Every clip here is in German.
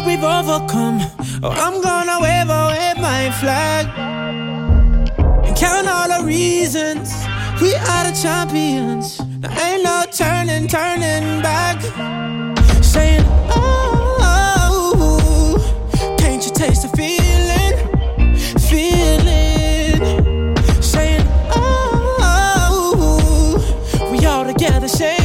what we've overcome. Oh, I'm gonna wave away my flag and count all the reasons we are the champions. There ain't no turning, turning back. Saying, oh, can't you taste the feeling? Feeling. Saying, oh, we all together singing.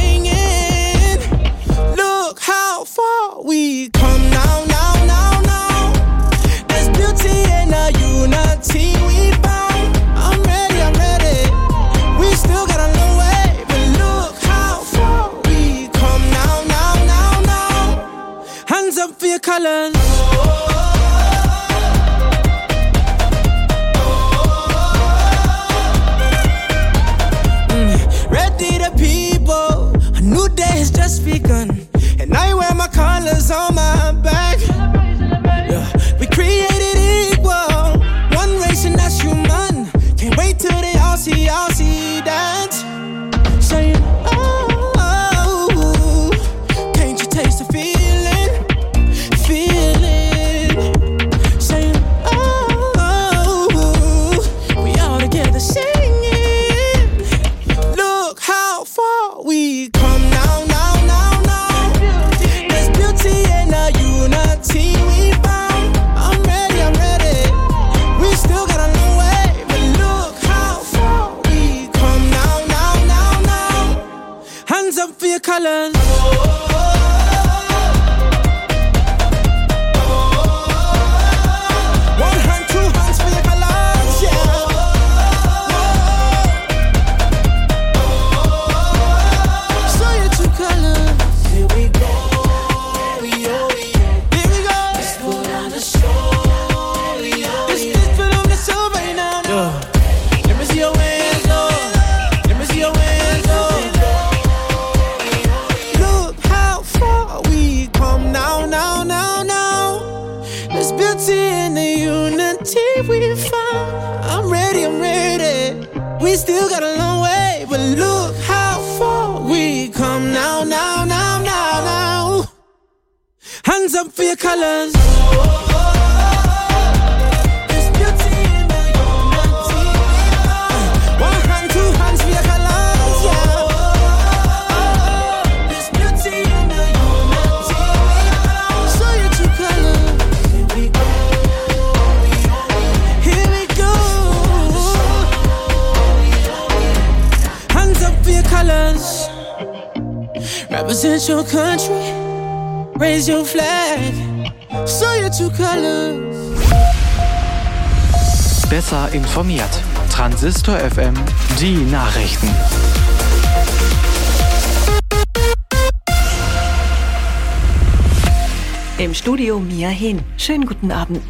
Studio Mia Hehn. Schönen guten Abend.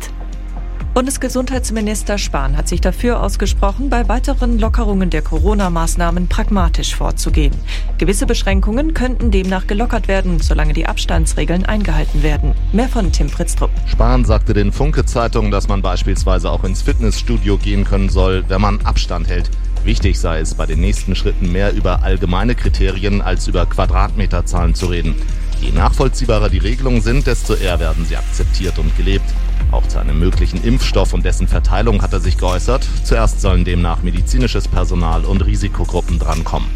Bundesgesundheitsminister Spahn hat sich dafür ausgesprochen, bei weiteren Lockerungen der Corona-Maßnahmen pragmatisch vorzugehen. Gewisse Beschränkungen könnten demnach gelockert werden, solange die Abstandsregeln eingehalten werden. Mehr von Tim Pritztrup. Spahn sagte den Funke-Zeitungen, dass man beispielsweise auch ins Fitnessstudio gehen können soll, wenn man Abstand hält. Wichtig sei es, bei den nächsten Schritten mehr über allgemeine Kriterien als über Quadratmeterzahlen zu reden. Je nachvollziehbarer die Regelungen sind, desto eher werden sie akzeptiert und gelebt. Auch zu einem möglichen Impfstoff und dessen Verteilung hat er sich geäußert. Zuerst sollen demnach medizinisches Personal und Risikogruppen drankommen.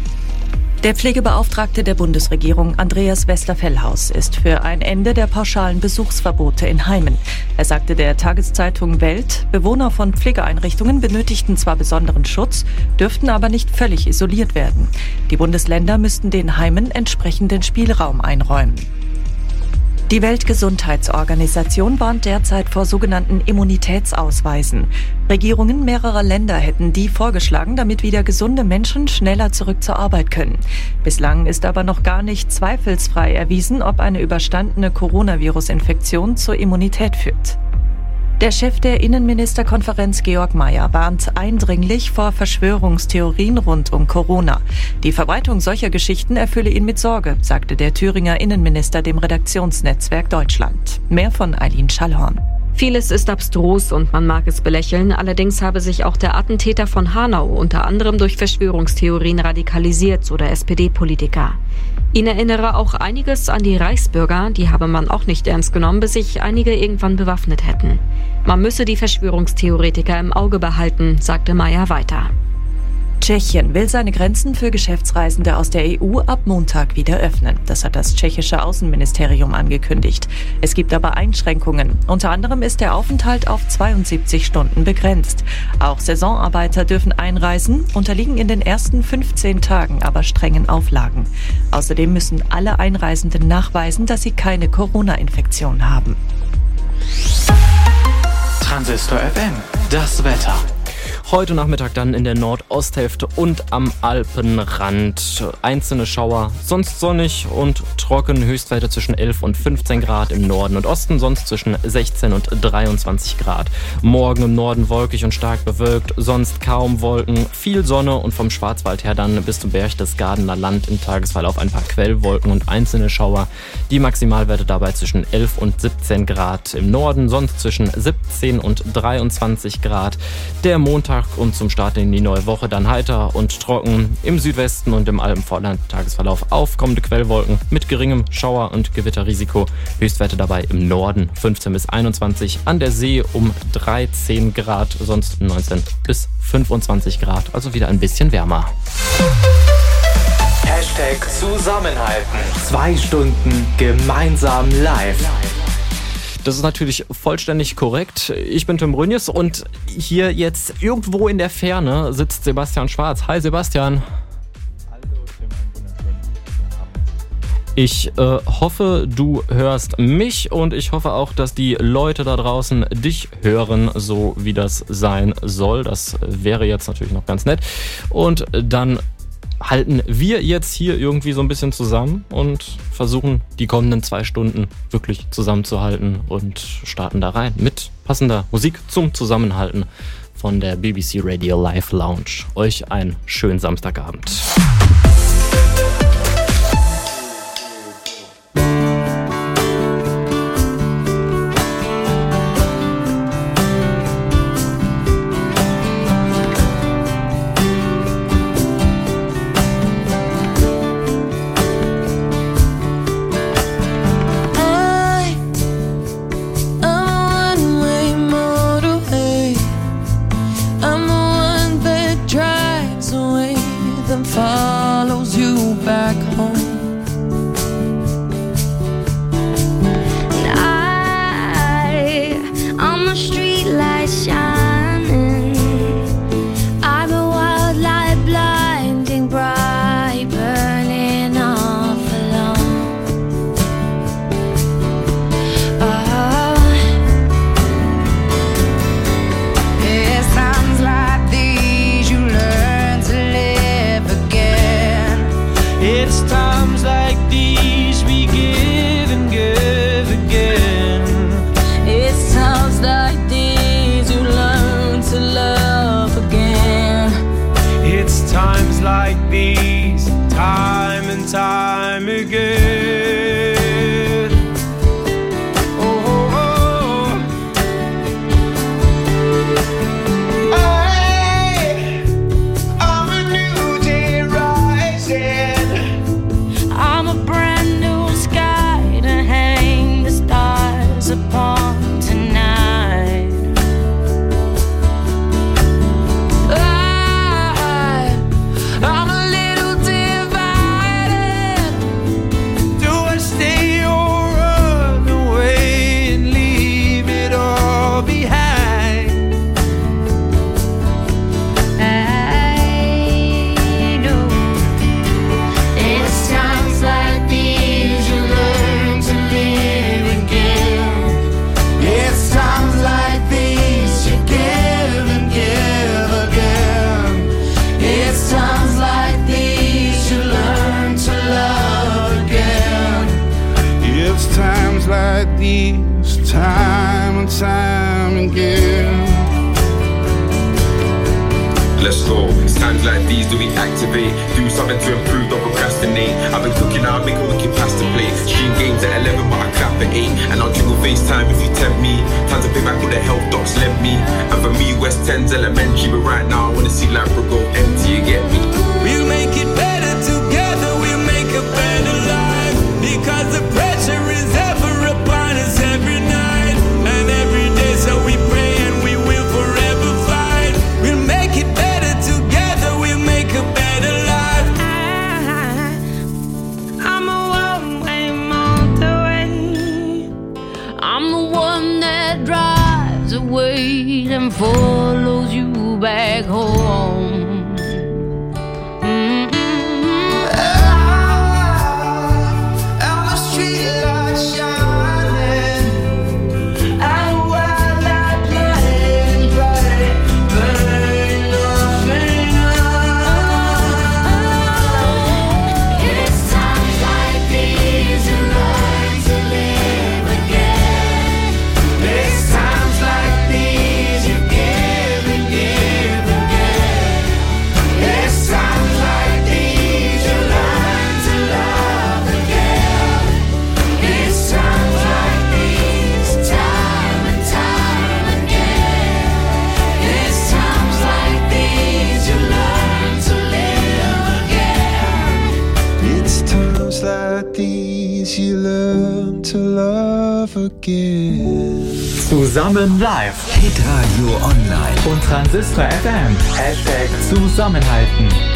Der Pflegebeauftragte der Bundesregierung Andreas Westerfellhaus ist für ein Ende der pauschalen Besuchsverbote in Heimen. Er sagte der Tageszeitung Welt, Bewohner von Pflegeeinrichtungen benötigten zwar besonderen Schutz, dürften aber nicht völlig isoliert werden. Die Bundesländer müssten den Heimen entsprechenden Spielraum einräumen. Die Weltgesundheitsorganisation warnt derzeit vor sogenannten Immunitätsausweisen. Regierungen mehrerer Länder hätten die vorgeschlagen, damit wieder gesunde Menschen schneller zurück zur Arbeit können. Bislang ist aber noch gar nicht zweifelsfrei erwiesen, ob eine überstandene Coronavirus-Infektion zur Immunität führt. Der Chef der Innenministerkonferenz Georg Mayer warnt eindringlich vor Verschwörungstheorien rund um Corona. Die Verbreitung solcher Geschichten erfülle ihn mit Sorge, sagte der Thüringer Innenminister dem Redaktionsnetzwerk Deutschland. Mehr von Eileen Schallhorn. Vieles ist abstrus und man mag es belächeln, allerdings habe sich auch der Attentäter von Hanau unter anderem durch Verschwörungstheorien radikalisiert, so der SPD-Politiker. Ihn erinnere auch einiges an die Reichsbürger, die habe man auch nicht ernst genommen, bis sich einige irgendwann bewaffnet hätten. Man müsse die Verschwörungstheoretiker im Auge behalten, sagte Meyer weiter. Tschechien will seine Grenzen für Geschäftsreisende aus der EU ab Montag wieder öffnen. Das hat das tschechische Außenministerium angekündigt. Es gibt aber Einschränkungen. Unter anderem ist der Aufenthalt auf 72 Stunden begrenzt. Auch Saisonarbeiter dürfen einreisen, unterliegen in den ersten 15 Tagen aber strengen Auflagen. Außerdem müssen alle Einreisenden nachweisen, dass sie keine Corona-Infektion haben. Transistor FM, das Wetter. Heute Nachmittag dann in der Nordosthälfte und am Alpenrand. Einzelne Schauer, sonst sonnig und trocken. Höchstwerte zwischen 11 und 15 Grad im Norden und Osten, sonst zwischen 16 und 23 Grad. Morgen im Norden wolkig und stark bewölkt, sonst kaum Wolken, viel Sonne und vom Schwarzwald her dann bis zum Berchtesgadener Land im Tagesverlauf ein paar Quellwolken und einzelne Schauer. Die Maximalwerte dabei zwischen 11 und 17 Grad im Norden, sonst zwischen 17 und 23 Grad. Der Montag Montag und zum Start in die neue Woche dann heiter und trocken. Im Südwesten und im Alpenvorland Tagesverlauf aufkommende Quellwolken mit geringem Schauer- und Gewitterrisiko. Höchstwerte dabei im Norden 15 bis 21, an der See um 13 Grad, sonst 19 bis 25 Grad, also wieder ein bisschen wärmer. Hashtag Zusammenhalten. Zwei Stunden gemeinsam live. Das ist natürlich vollständig korrekt. Ich bin Tim Brünjes und hier jetzt irgendwo in der Ferne sitzt Sebastian Schwarz. Hi Sebastian. Ich äh, hoffe, du hörst mich und ich hoffe auch, dass die Leute da draußen dich hören, so wie das sein soll. Das wäre jetzt natürlich noch ganz nett. Und dann halten wir jetzt hier irgendwie so ein bisschen zusammen und versuchen die kommenden zwei Stunden wirklich zusammenzuhalten und starten da rein mit passender Musik zum Zusammenhalten von der BBC Radio Live Lounge. Euch einen schönen Samstagabend. I've been cooking now, make a wicked pasta plate. Stream games at 11, but I clap at 8. And I'll jingle FaceTime if you tempt me. Time to pay back all the health docs lent me. And for me, West 10's elementary, but right now I wanna see Labra go empty, you get me? We'll make it better together, we'll make a better life. Because the pressure is ever follows you back home. Again. Zusammen live Hitradio Online. und Transistor FM. Hashtag Zusammenhalten.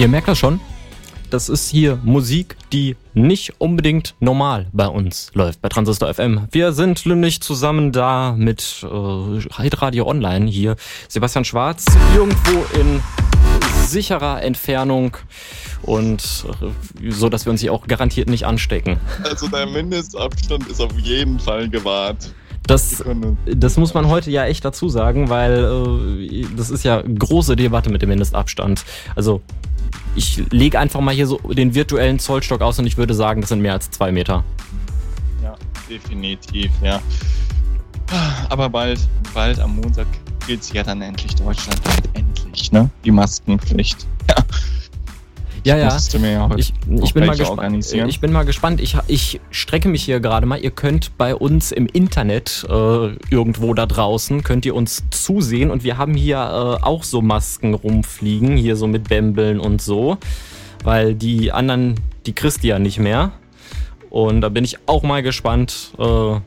Ihr merkt das schon. Das ist hier Musik, die nicht unbedingt normal bei uns läuft, bei Transistor FM. Wir sind nämlich zusammen da mit äh, Radio Online hier. Sebastian Schwarz, irgendwo in sicherer Entfernung und äh, so, dass wir uns hier auch garantiert nicht anstecken. Also der Mindestabstand ist auf jeden Fall gewahrt. Das, das muss man heute ja echt dazu sagen, weil äh, das ist ja große Debatte mit dem Mindestabstand. Also ich lege einfach mal hier so den virtuellen Zollstock aus und ich würde sagen, das sind mehr als zwei Meter. Ja, definitiv, ja. Aber bald, bald am Montag gilt ja dann endlich deutschlandweit endlich, ne? Die Maskenpflicht. Ja. Ja, ja. Mir ja Ich, ich, bin mal organisieren. ich bin mal gespannt. Ich, ich strecke mich hier gerade mal. Ihr könnt bei uns im Internet äh, irgendwo da draußen, könnt ihr uns zusehen. Und wir haben hier äh, auch so Masken rumfliegen, hier so mit Bämbeln und so. Weil die anderen, die kriegst du ja nicht mehr. Und da bin ich auch mal gespannt, äh,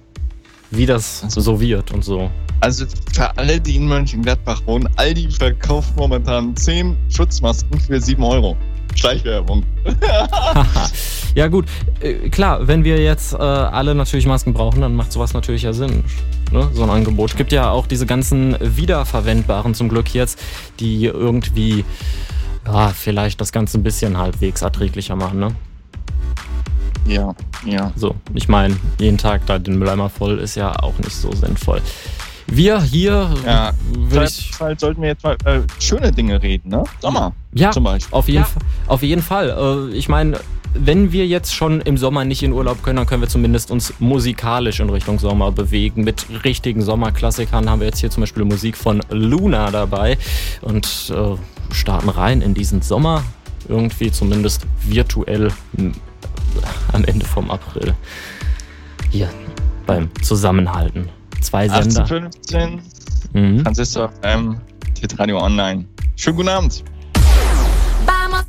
wie das so wird und so. Also für alle, die in Mönchengladbach wohnen, Aldi verkauft momentan 10 Schutzmasken für 7 Euro. Schleichwerbung. Ja gut, äh, klar, wenn wir jetzt äh, alle natürlich Masken brauchen, dann macht sowas natürlich ja Sinn. Ne? So ein Angebot. Gibt ja auch diese ganzen wiederverwendbaren zum Glück jetzt, die irgendwie ja, vielleicht das Ganze ein bisschen halbwegs erträglicher machen. Ne? Ja, ja. So, ich meine, jeden Tag da den Mülleimer voll ist ja auch nicht so sinnvoll. Wir hier, Ja, Vielleicht, ich vielleicht sollten wir jetzt mal äh, schöne Dinge reden, ne? Sommer Ja, zum Beispiel. auf jeden, Ja. Auf jeden Fall. Äh, ich meine, wenn wir jetzt schon im Sommer nicht in Urlaub können, dann können wir zumindest uns musikalisch in Richtung Sommer bewegen. Mit richtigen Sommerklassikern haben wir jetzt hier zum Beispiel Musik von Luna dabei und äh, starten rein in diesen Sommer. Irgendwie zumindest virtuell am Ende vom April. Hier beim Zusammenhalten. Zwei Sender. 1815, Mhm. Transistor FM, Radio Online. Schönen guten Abend. Vamos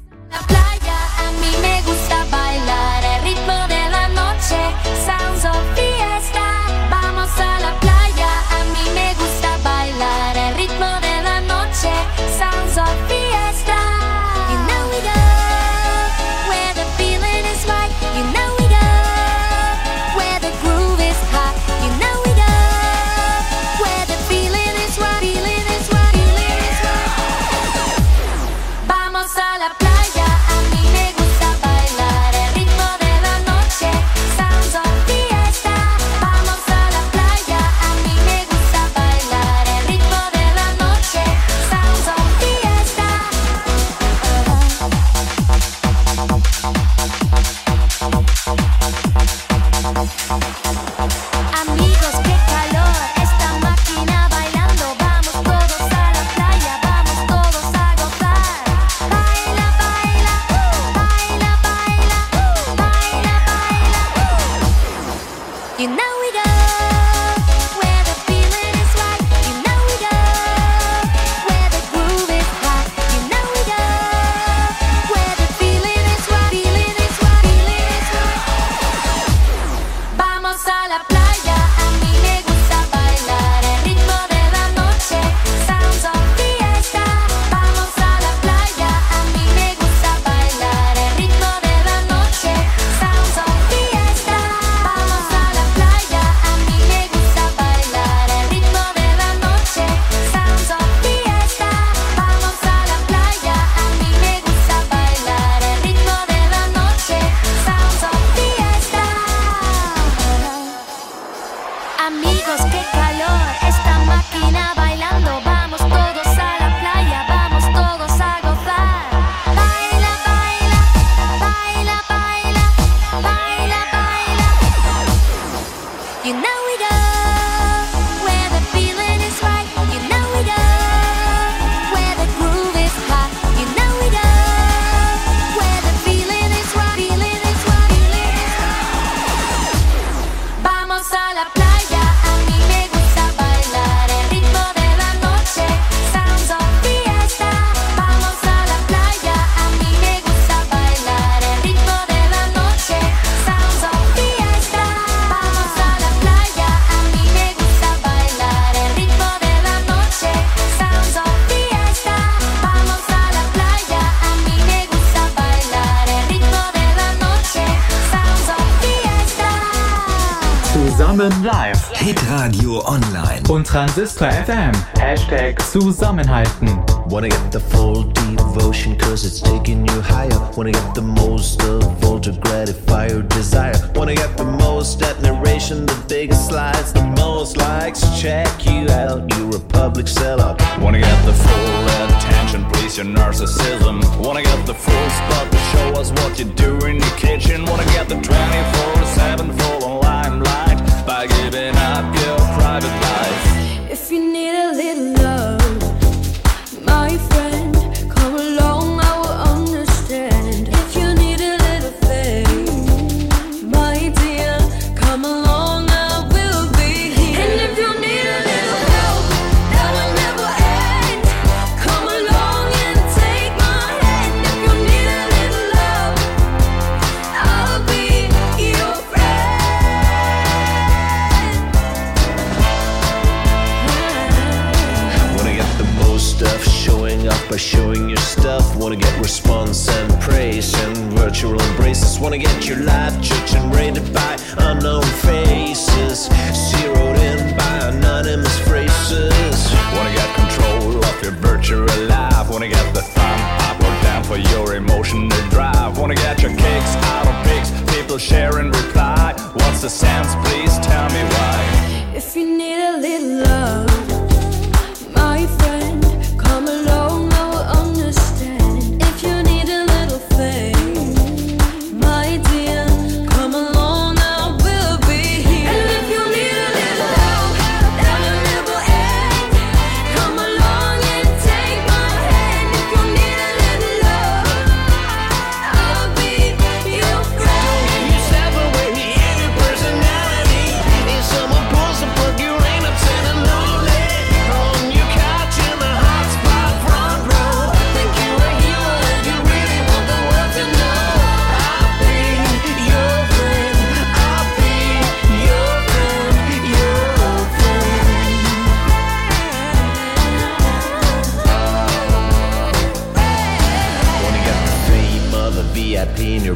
Transistor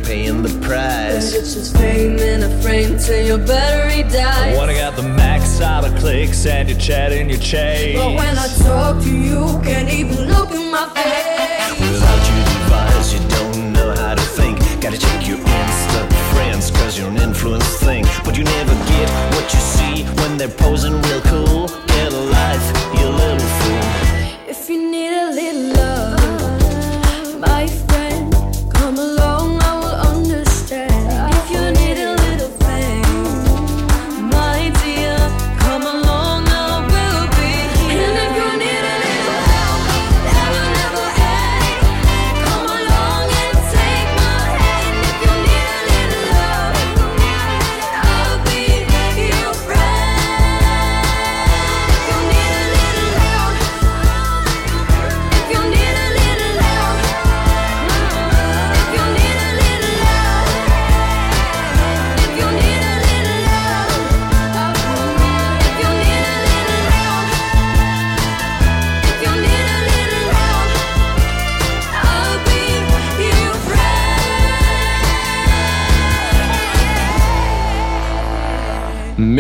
paying the price. It's just fame in a frame till your battery dies. Wanna got the max out of clicks and your chat in your chase. But when I talk to you, can't even look in my face. Without your device, you don't know how to think. Gotta check your Insta friends, cause you're an influence thing. But you never get what you see when they're posing real cool. Get a life, you little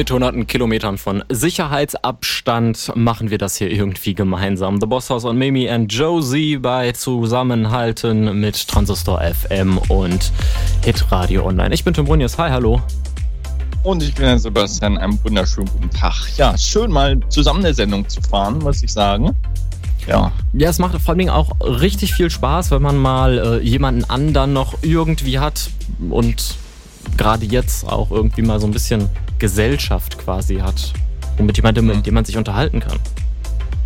Mit hunderten Kilometern von Sicherheitsabstand machen wir das hier irgendwie gemeinsam. The Boss House und Mimi and Josie bei Zusammenhalten mit Transistor FM und Hit Radio Online. Ich bin Tim Brunius. Hi, hallo. Und ich bin Herr Sebastian. Einen wunderschönen guten Tag. Ja, schön mal zusammen eine Sendung zu fahren, muss ich sagen. Ja. Ja, es macht vor allem auch richtig viel Spaß, wenn man mal äh, jemanden anderen noch irgendwie hat und gerade jetzt auch irgendwie mal so ein bisschen Gesellschaft quasi hat. Und mit jemandem, mit dem man sich unterhalten kann.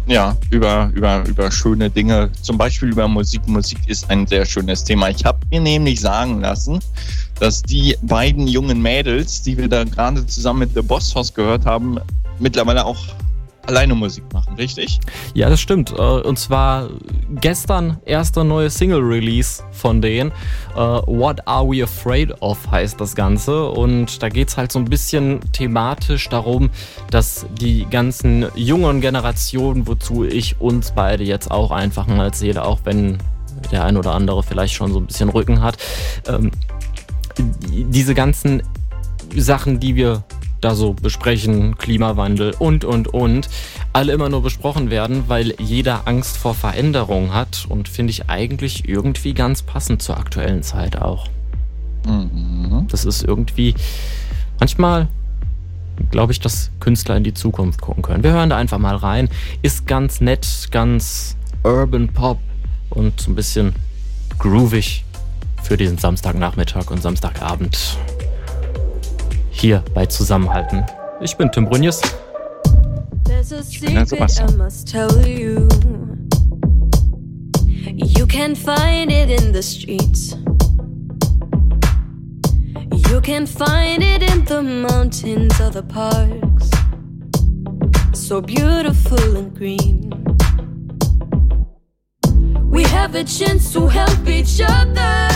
Ja, über, über, über schöne Dinge, zum Beispiel über Musik. Musik ist ein sehr schönes Thema. Ich habe mir nämlich sagen lassen, dass die beiden jungen Mädels, die wir da gerade zusammen mit The Boss House gehört haben, mittlerweile auch alleine Musik machen, richtig? Ja, das stimmt. Äh, Und zwar gestern erster neue Single-Release von denen. Äh, What Are We Afraid of heißt das Ganze. Und da geht es halt so ein bisschen thematisch darum, dass die ganzen jungen Generationen, wozu ich uns beide jetzt auch einfach mal zähle, auch wenn der ein oder andere vielleicht schon so ein bisschen Rücken hat, ähm, die- diese ganzen Sachen, die wir da so besprechen, Klimawandel und, und, und, alle immer nur besprochen werden, weil jeder Angst vor Veränderung hat und finde ich eigentlich irgendwie ganz passend zur aktuellen Zeit auch. Mhm. Das ist irgendwie manchmal glaube ich, dass Künstler in die Zukunft gucken können. Wir hören da einfach mal rein. Ist ganz nett, ganz Urban Pop und so ein bisschen groovig für diesen Samstagnachmittag und Samstagabend hier bei Zusammenhalten. Ich bin Tim Brunjes. There's a der secret I Sebastian. must tell you. You can find it in the streets. You can find it in the mountains or the parks. So beautiful and green. We have a chance to help each other.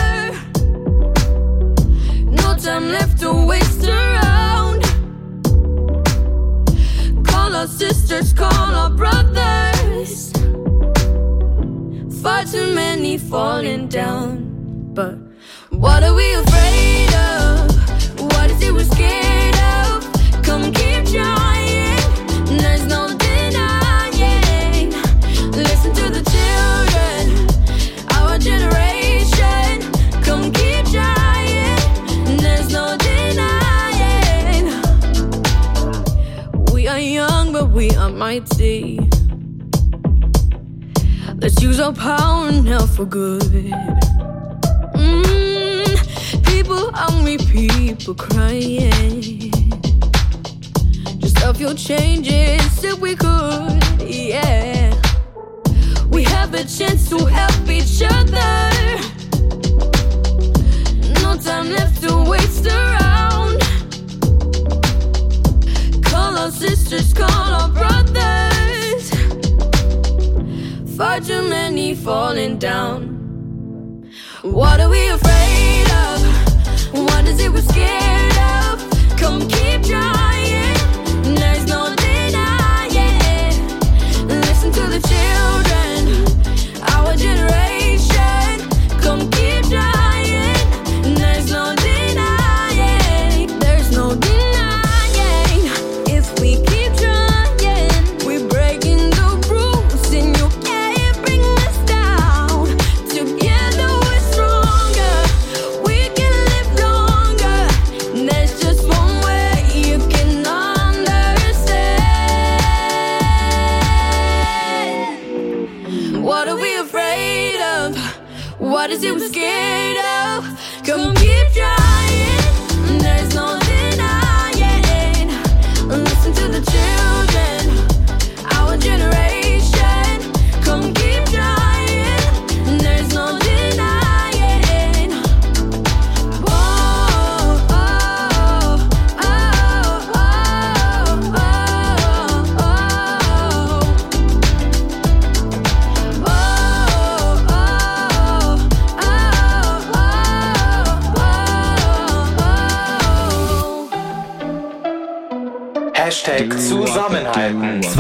Time left to waste around. Call our sisters, call our brothers. Far too many falling down. But what are we afraid of? What is it we're scared of? Come keep trying. Let's use our power now for good. Mm, people hungry, people crying. Just a few changes if we could, yeah. We have a chance to help each other. No time left to waste around. Call our sisters, call our brothers. Far too many falling down. What are we afraid of? What is it we're scared of? Come keep trying.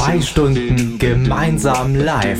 Zwei Stunden gemeinsam live.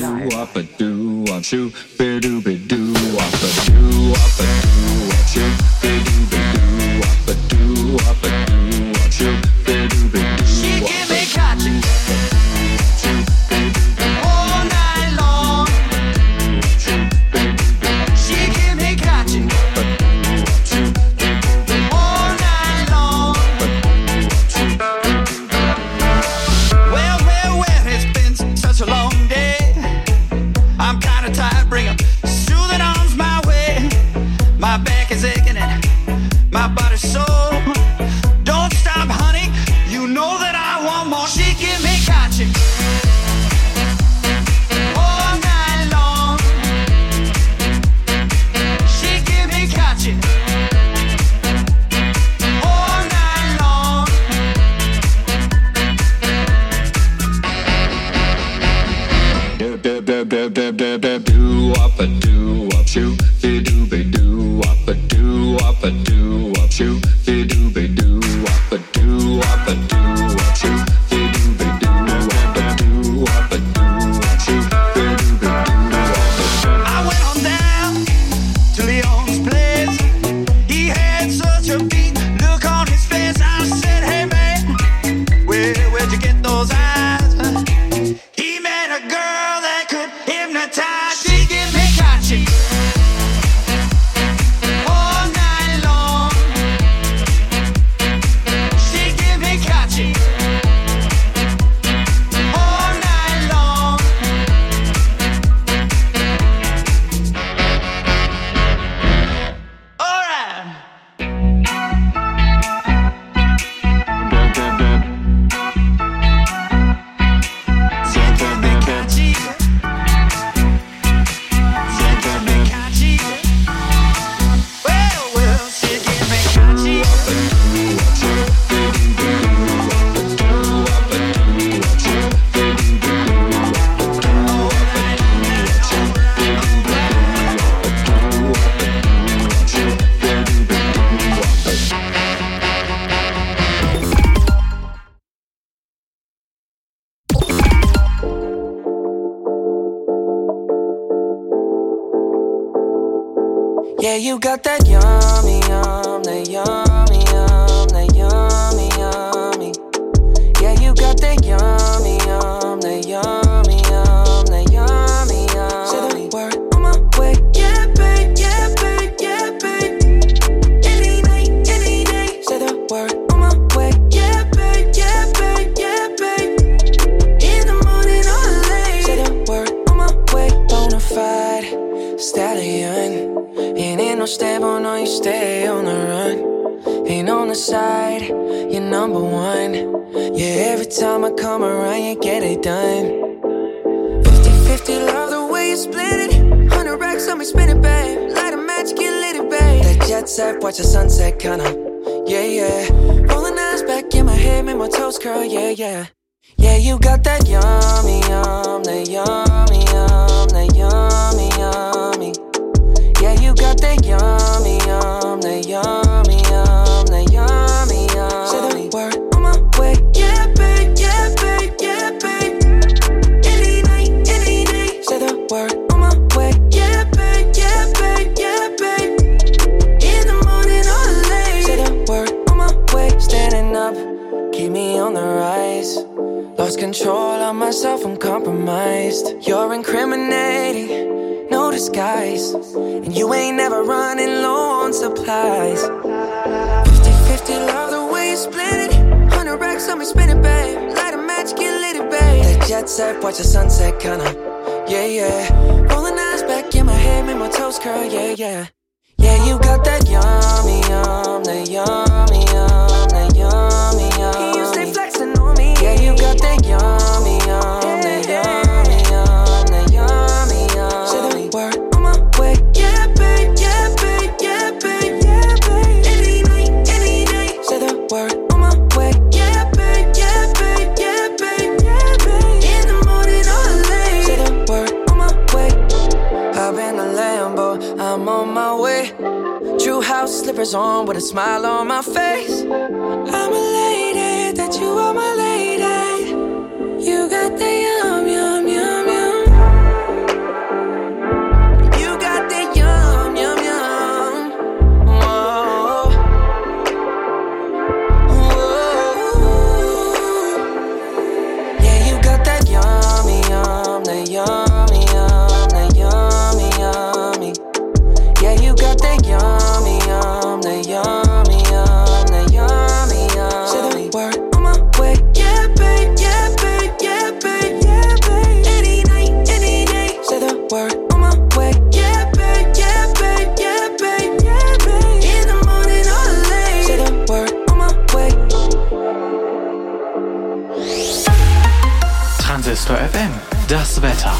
Das Wetter.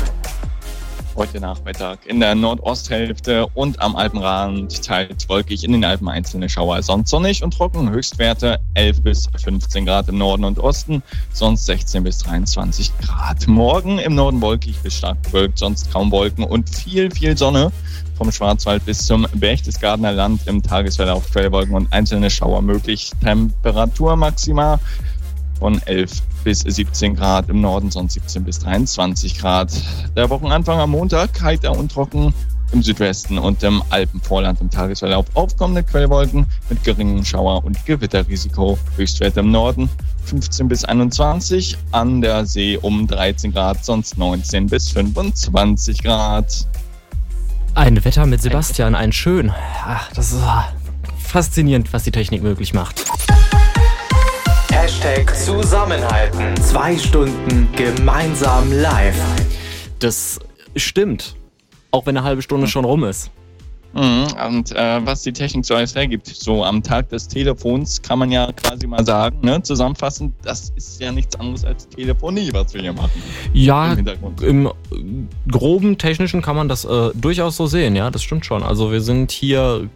Heute Nachmittag in der Nordosthälfte und am Alpenrand teils wolkig, in den Alpen einzelne Schauer. Sonst sonnig und trocken, Höchstwerte 11 bis 15 Grad im Norden und Osten, sonst 16 bis 23 Grad. Morgen im Norden wolkig bis stark bewölkt, sonst kaum Wolken und viel, viel Sonne. Vom Schwarzwald bis zum Berchtesgadener Land im Tagesverlauf Quellwolken und einzelne Schauer möglich. Temperatur maximal von 11 bis 17 Grad im Norden, sonst 17 bis 23 Grad. Der Wochenanfang am Montag heiter und trocken im Südwesten und im Alpenvorland im Tagesverlauf aufkommende Quellwolken mit geringem Schauer- und Gewitterrisiko. Höchstwerte im Norden 15 bis 21, an der See um 13 Grad, sonst 19 bis 25 Grad. Ein Wetter mit Sebastian, ein schön. Ach, das ist faszinierend, was die Technik möglich macht. Hashtag Zusammenhalten. Zwei Stunden gemeinsam live. Das stimmt. Auch wenn eine halbe Stunde schon rum ist. Mhm, Und äh, was die Technik so alles hergibt, so am Tag des Telefons kann man ja quasi mal sagen, ne, zusammenfassend, das ist ja nichts anderes als Telefonie, was wir hier machen. Ja, Im im äh, groben technischen kann man das äh, durchaus so sehen, ja, das stimmt schon. Also wir sind hier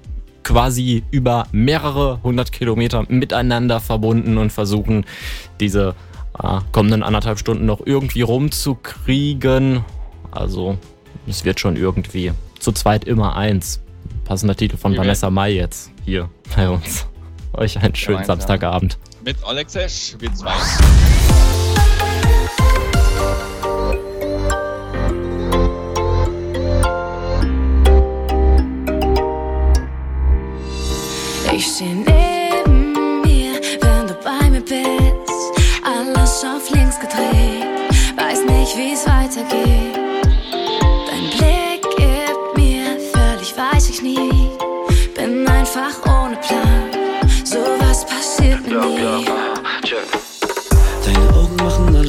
quasi über mehrere hundert Kilometer miteinander verbunden und versuchen, diese äh, kommenden anderthalb Stunden noch irgendwie rumzukriegen. Also es wird schon irgendwie zu zweit immer eins. Passender Titel von Wir Vanessa Mai jetzt hier bei uns. Euch einen schönen Gemeinsam. Samstagabend. Mit Alex Esch, wir zwei. Ich steh neben mir, wenn du bei mir bist. Alles auf links gedreht, weiß nicht, wie's weitergeht. Dein Blick gibt mir völlig, weiß ich nie. Bin einfach ohne Plan, sowas passiert mir nie.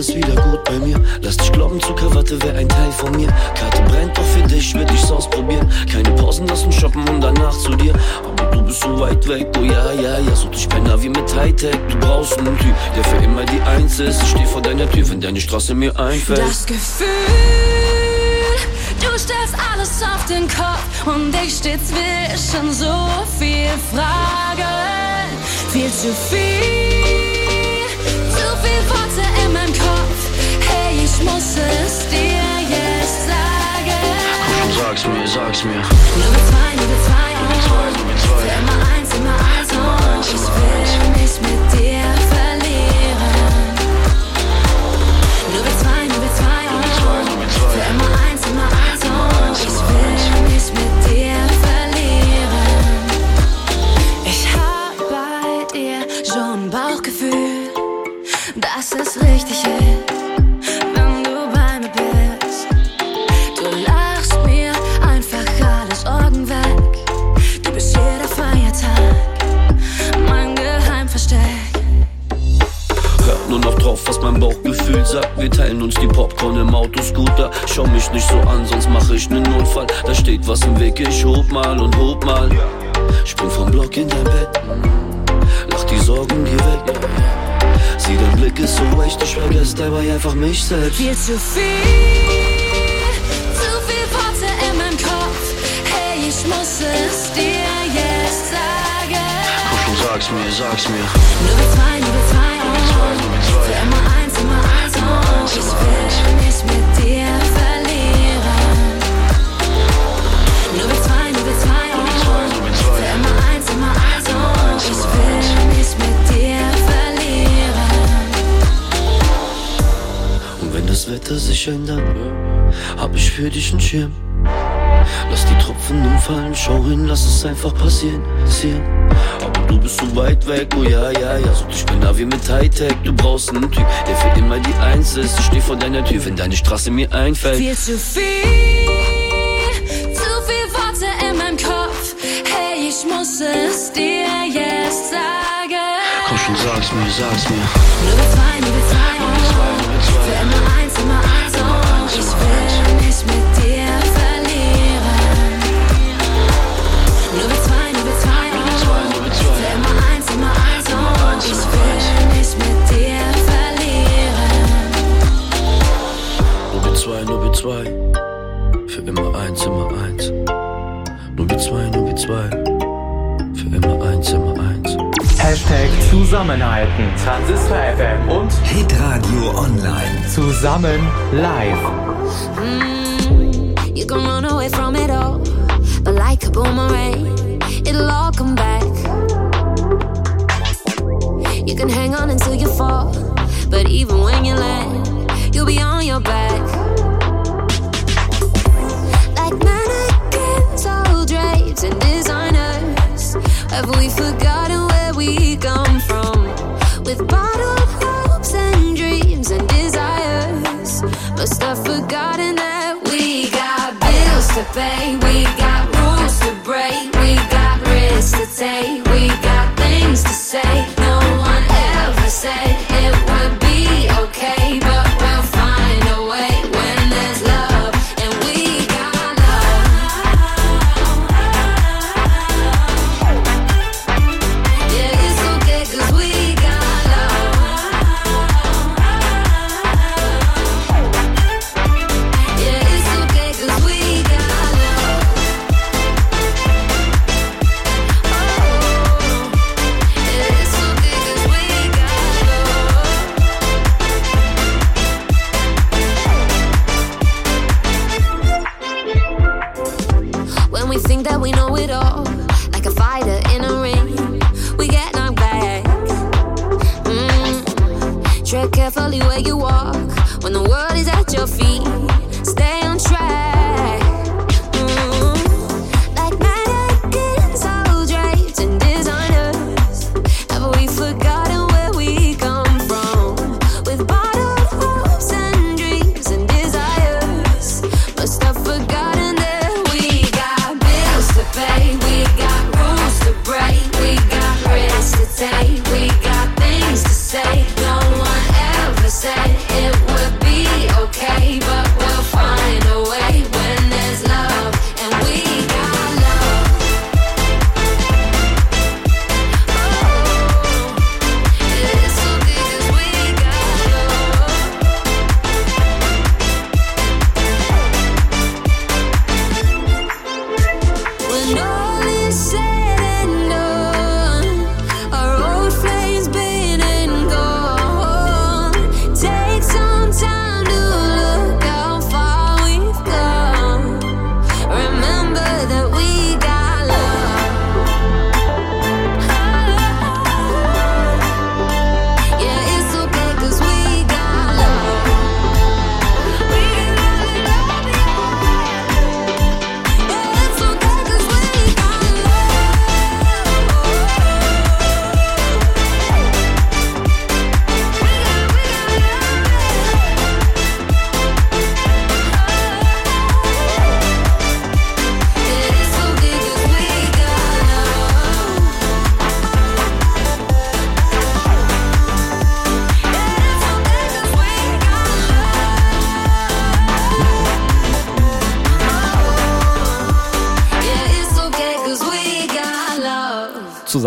Alles wieder gut bei mir. Lass dich glauben, Zuckerwatte wäre ein Teil von mir. Karte brennt doch für dich, will ich's ausprobieren. Keine Pausen lassen shoppen und danach zu dir. Aber du bist so weit weg, oh ja, ja, ja. So dich bei Navi mit Hightech. Du brauchst einen Typ, der für immer die Eins ist. Ich steh vor deiner Tür, wenn deine Straße mir einfällt. Das Gefühl, du stellst alles auf den Kopf und ich steh zwischen so viel Fragen. Viel zu viel, muss es dir jetzt sagen. Komm schon, sag's mir, sag's mir. Wir zwei, nur wir zwei, oh. Für immer eins, immer eins, oh. Ich will mich mit dir verlieren. Nur wir zwei, nur wir zwei, oh. Für immer eins, immer eins, oh. Ich will mich mit dir verlieren. Ich hab bei dir schon Bauchgefühl, dass es richtig ist, was mein Bauchgefühl sagt. Wir teilen uns die Popcorn im Autoscooter. Schau mich nicht so an, sonst mache ich nen Notfall. Da steht was im Weg, ich hob mal und hob mal. Spring vom Block in dein Bett. Lach die Sorgen, geh weg. Sieh, dein Blick ist so echt, ich vergesse dabei einfach mich selbst. Viel zu viel, zu viel Worte in meinem Kopf. Hey, ich muss es dir jetzt sagen. Sag's mir, sag's mir. Nur wir zwei, nur wir zwei, oh. Für immer eins, immer eins, oh. Ich will mich mit dir verlieren. Nur wir zwei, nur wir zwei, oh. Für immer eins, immer eins, oh. Ich will mich mit dir verlieren. Und wenn das Wetter sich ändert, hab ich für dich einen Schirm. Lass die Tropfen umfallen, schau hin, lass es einfach passieren, passieren. Aber du bist so weit weg, oh ja, ja, ja. So ich bin Navi mit Hightech, du brauchst einen Typ, der für immer die Eins ist. Ich steh vor deiner Tür, wenn deine Straße mir einfällt. Viel zu viel, zu viel Worte in meinem Kopf. Hey, ich muss es dir jetzt sagen. Komm schon, sag's mir, sag's mir. Nur wir zwei, nur wir zwei, Hashtag Zusammenhalten. Transistor FM und Hitradio Online. zusammen live. Mm, you can run away from it all, but like a boomerang, it'll all come back. You can hang on until you fall, but even when you land, you'll be on your back. Like mannequins, all drapes and designers, have we forgotten where we come from? With bottled hopes and dreams and desires, must have forgotten that we got bills to pay, we got rules to break, we got risks to take, we got things to say.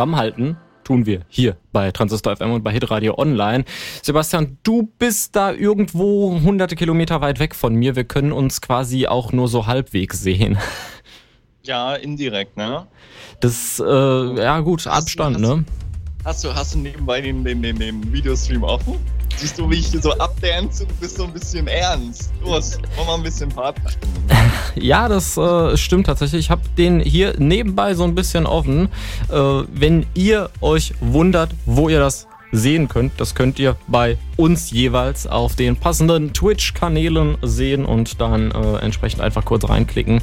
Zusammenhalten. Tun wir hier bei Transistor FM und bei Hitradio Online. Sebastian, du bist da irgendwo hunderte Kilometer weit weg von mir. Wir können uns quasi auch nur so halbwegs sehen. Ja, indirekt, ne? Das, äh, ja gut, Abstand, ne? Hast du, hast du nebenbei den, den, den, den Videostream offen? Siehst du, wie ich hier so abdance? Du bist so ein bisschen ernst. Los, mach mal ein bisschen Partnerstimmung. Ja, das äh, stimmt tatsächlich. Ich habe den hier nebenbei so ein bisschen offen. Äh, wenn ihr euch wundert, wo ihr das sehen könnt, das könnt ihr bei uns jeweils auf den passenden Twitch-Kanälen sehen und dann äh, entsprechend einfach kurz reinklicken.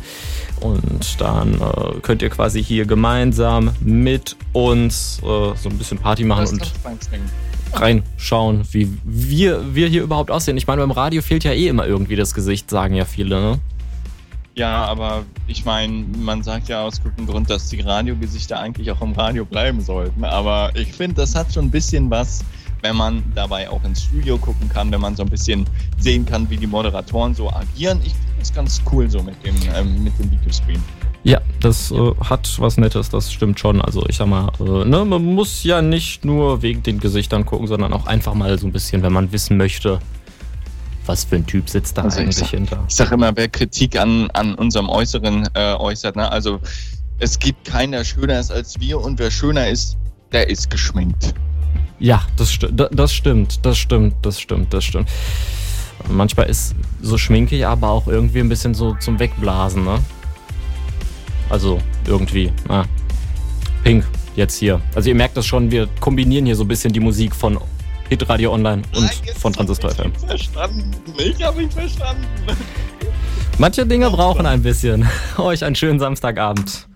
Und dann äh, könnt ihr quasi hier gemeinsam mit uns äh, so ein bisschen Party machen und reinschauen, wie wir, wir hier überhaupt aussehen. Ich meine, beim Radio fehlt ja eh immer irgendwie das Gesicht, sagen ja viele, ne? Ja, aber ich meine, man sagt ja aus gutem Grund, dass die Radiogesichter eigentlich auch im Radio bleiben sollten. Aber ich finde, das hat schon ein bisschen was, wenn man dabei auch ins Studio gucken kann, wenn man so ein bisschen sehen kann, wie die Moderatoren so agieren. Ich finde das ganz cool so mit dem, ähm, mit dem Videoscreen. Ja, das äh, hat was Nettes, das stimmt schon. Also ich sag mal, äh, ne, man muss ja nicht nur wegen den Gesichtern gucken, sondern auch einfach mal so ein bisschen, wenn man wissen möchte, was für ein Typ sitzt da Also ich eigentlich sag- hinter. Ich sage immer, wer Kritik an, an unserem Äußeren äh, äußert, ne? also es gibt keinen, der schöner ist als wir und wer schöner ist, der ist geschminkt. Ja, das, da- das stimmt, das stimmt, das stimmt, das stimmt. Manchmal ist so schminkig, aber auch irgendwie ein bisschen so zum Wegblasen, ne? Also irgendwie, na. Pink, jetzt hier. Also ihr merkt das schon, wir kombinieren hier so ein bisschen die Musik von Hitradio Online und von Transistor FM. Verstanden, ich habe mich verstanden. Manche Dinge brauchen ein bisschen. Euch einen schönen Samstagabend.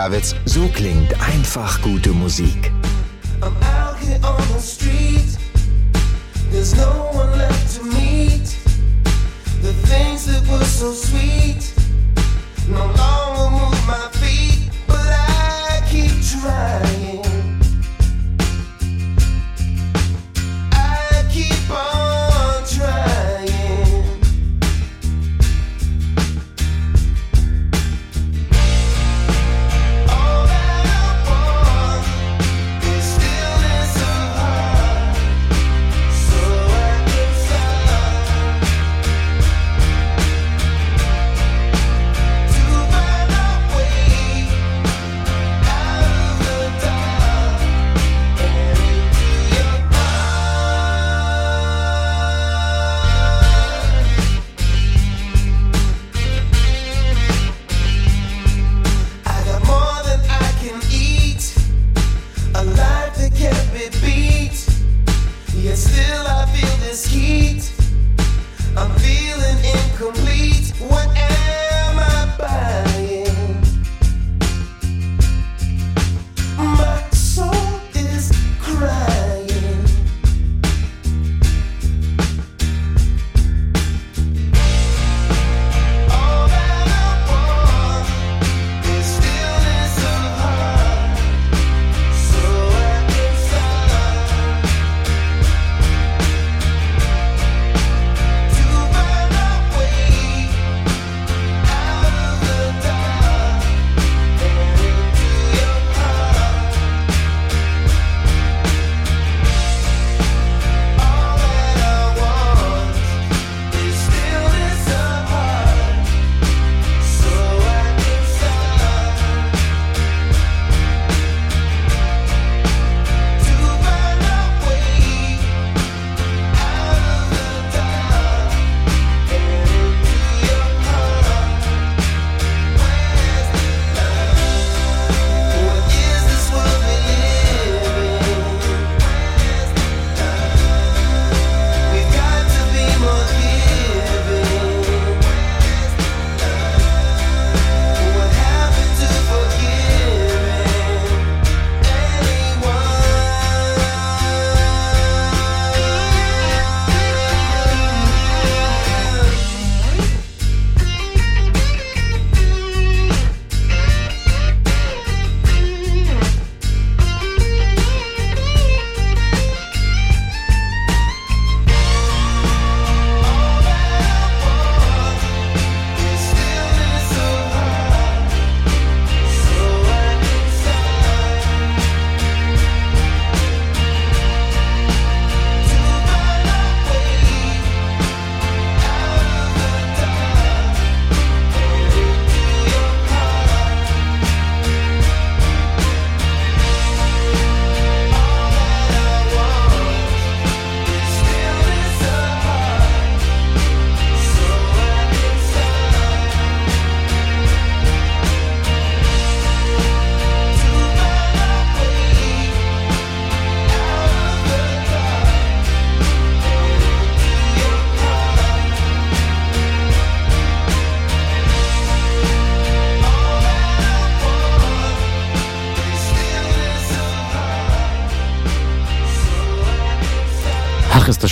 Kravitz.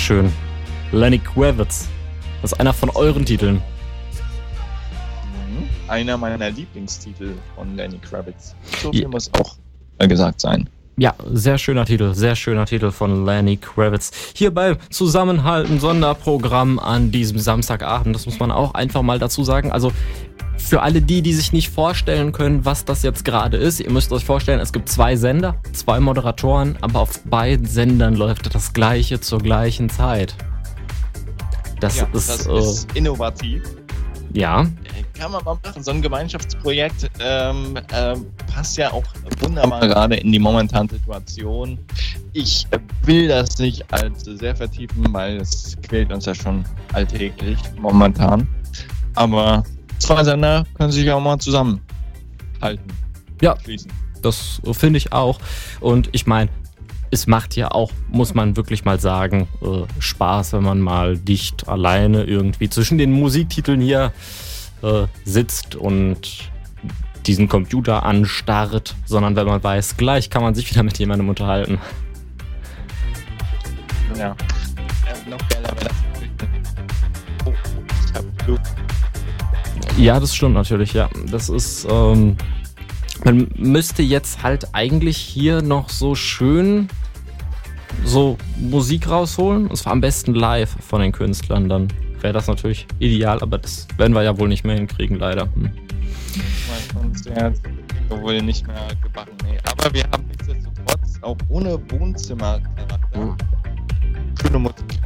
Ach, ist das schön. Lenny Kravitz. Das ist einer von euren Titeln. Einer meiner Lieblingstitel von Lenny Kravitz. So Ja. viel muss auch gesagt sein. Ja, sehr schöner Titel, sehr schöner Titel von Lenny Kravitz. Hier beim Zusammenhalten Sonderprogramm an diesem Samstagabend, das muss man auch einfach mal dazu sagen. Also für alle die, die sich nicht vorstellen können, was das jetzt gerade ist, ihr müsst euch vorstellen, es gibt zwei Sender, zwei Moderatoren, aber auf beiden Sendern läuft das gleiche zur gleichen Zeit. Das ja, ist, das äh, ist innovativ. ja, Kann man mal machen. So ein Gemeinschaftsprojekt ähm, ähm, passt ja auch wunderbar gerade in die momentane Situation. Ich äh, will das nicht allzu sehr vertiefen, weil es quält uns ja schon alltäglich momentan. Aber zwei Sender können sich auch mal zusammenhalten. Ja, Schließen. das finde ich auch. Und ich meine, es macht ja auch, muss man wirklich mal sagen, äh, Spaß, wenn man mal dicht alleine irgendwie zwischen den Musiktiteln hier äh, sitzt und diesen Computer anstarrt, sondern wenn man weiß, gleich kann man sich wieder mit jemandem unterhalten. Ja. Noch geiler wäre das. Oh, ich hab Blut. Ja, das stimmt natürlich, ja. Das ist, ähm, man müsste jetzt halt eigentlich hier noch so schön so Musik rausholen. Und zwar am besten live von den Künstlern. Dann wäre das natürlich ideal, aber das werden wir ja wohl nicht mehr hinkriegen, leider. Hm. Wohl nicht mehr gebacken. Nee. Aber wir haben nichtsdestotrotz auch ohne Wohnzimmercharakter schöne Musik.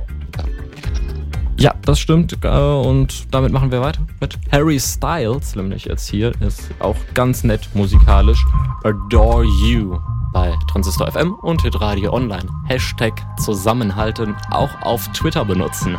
Ja, das stimmt. äh, Und damit machen wir weiter mit Harry Styles, nämlich jetzt hier. Ist auch ganz nett musikalisch. Adore You bei Transistor FM und Hitradio Online. Hashtag zusammenhalten auch auf Twitter benutzen.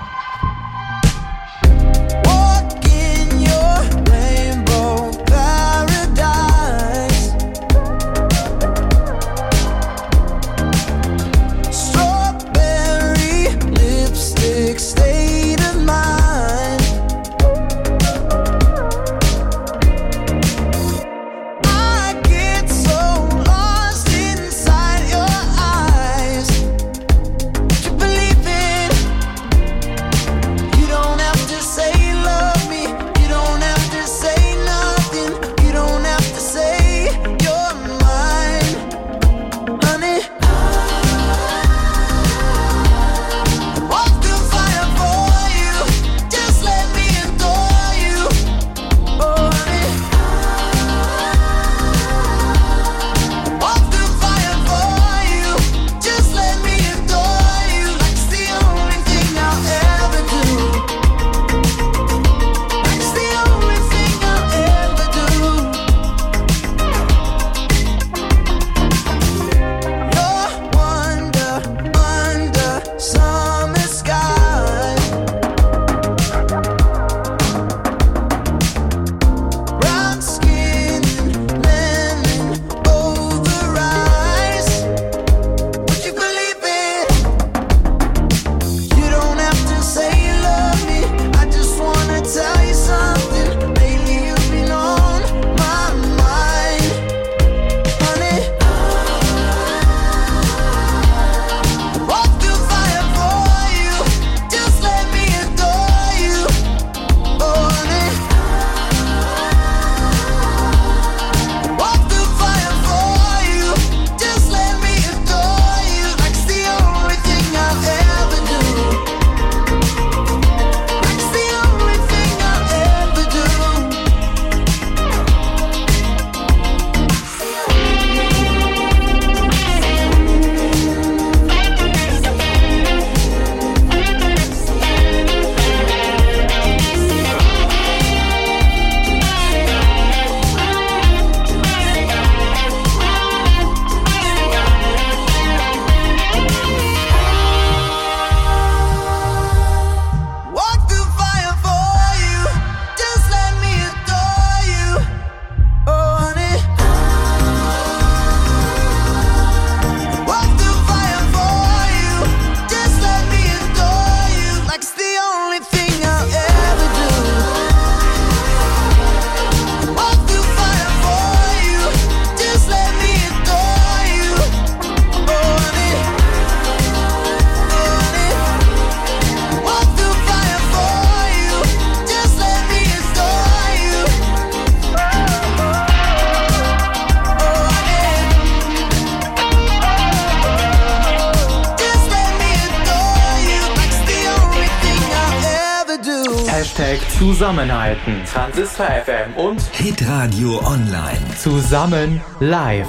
Zusammenhalten. Transistor FM und Hitradio Online. zusammen live.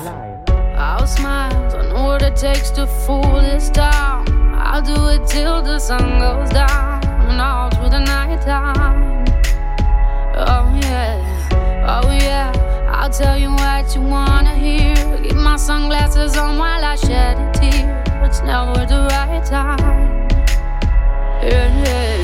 I'll smile. I know what it takes to fool this town. I'll do it till the sun goes down and all through the night time. Oh yeah, oh yeah. I'll tell you what you wanna hear. Keep my sunglasses on while I shed a tear. It's never the right time. Yeah, yeah,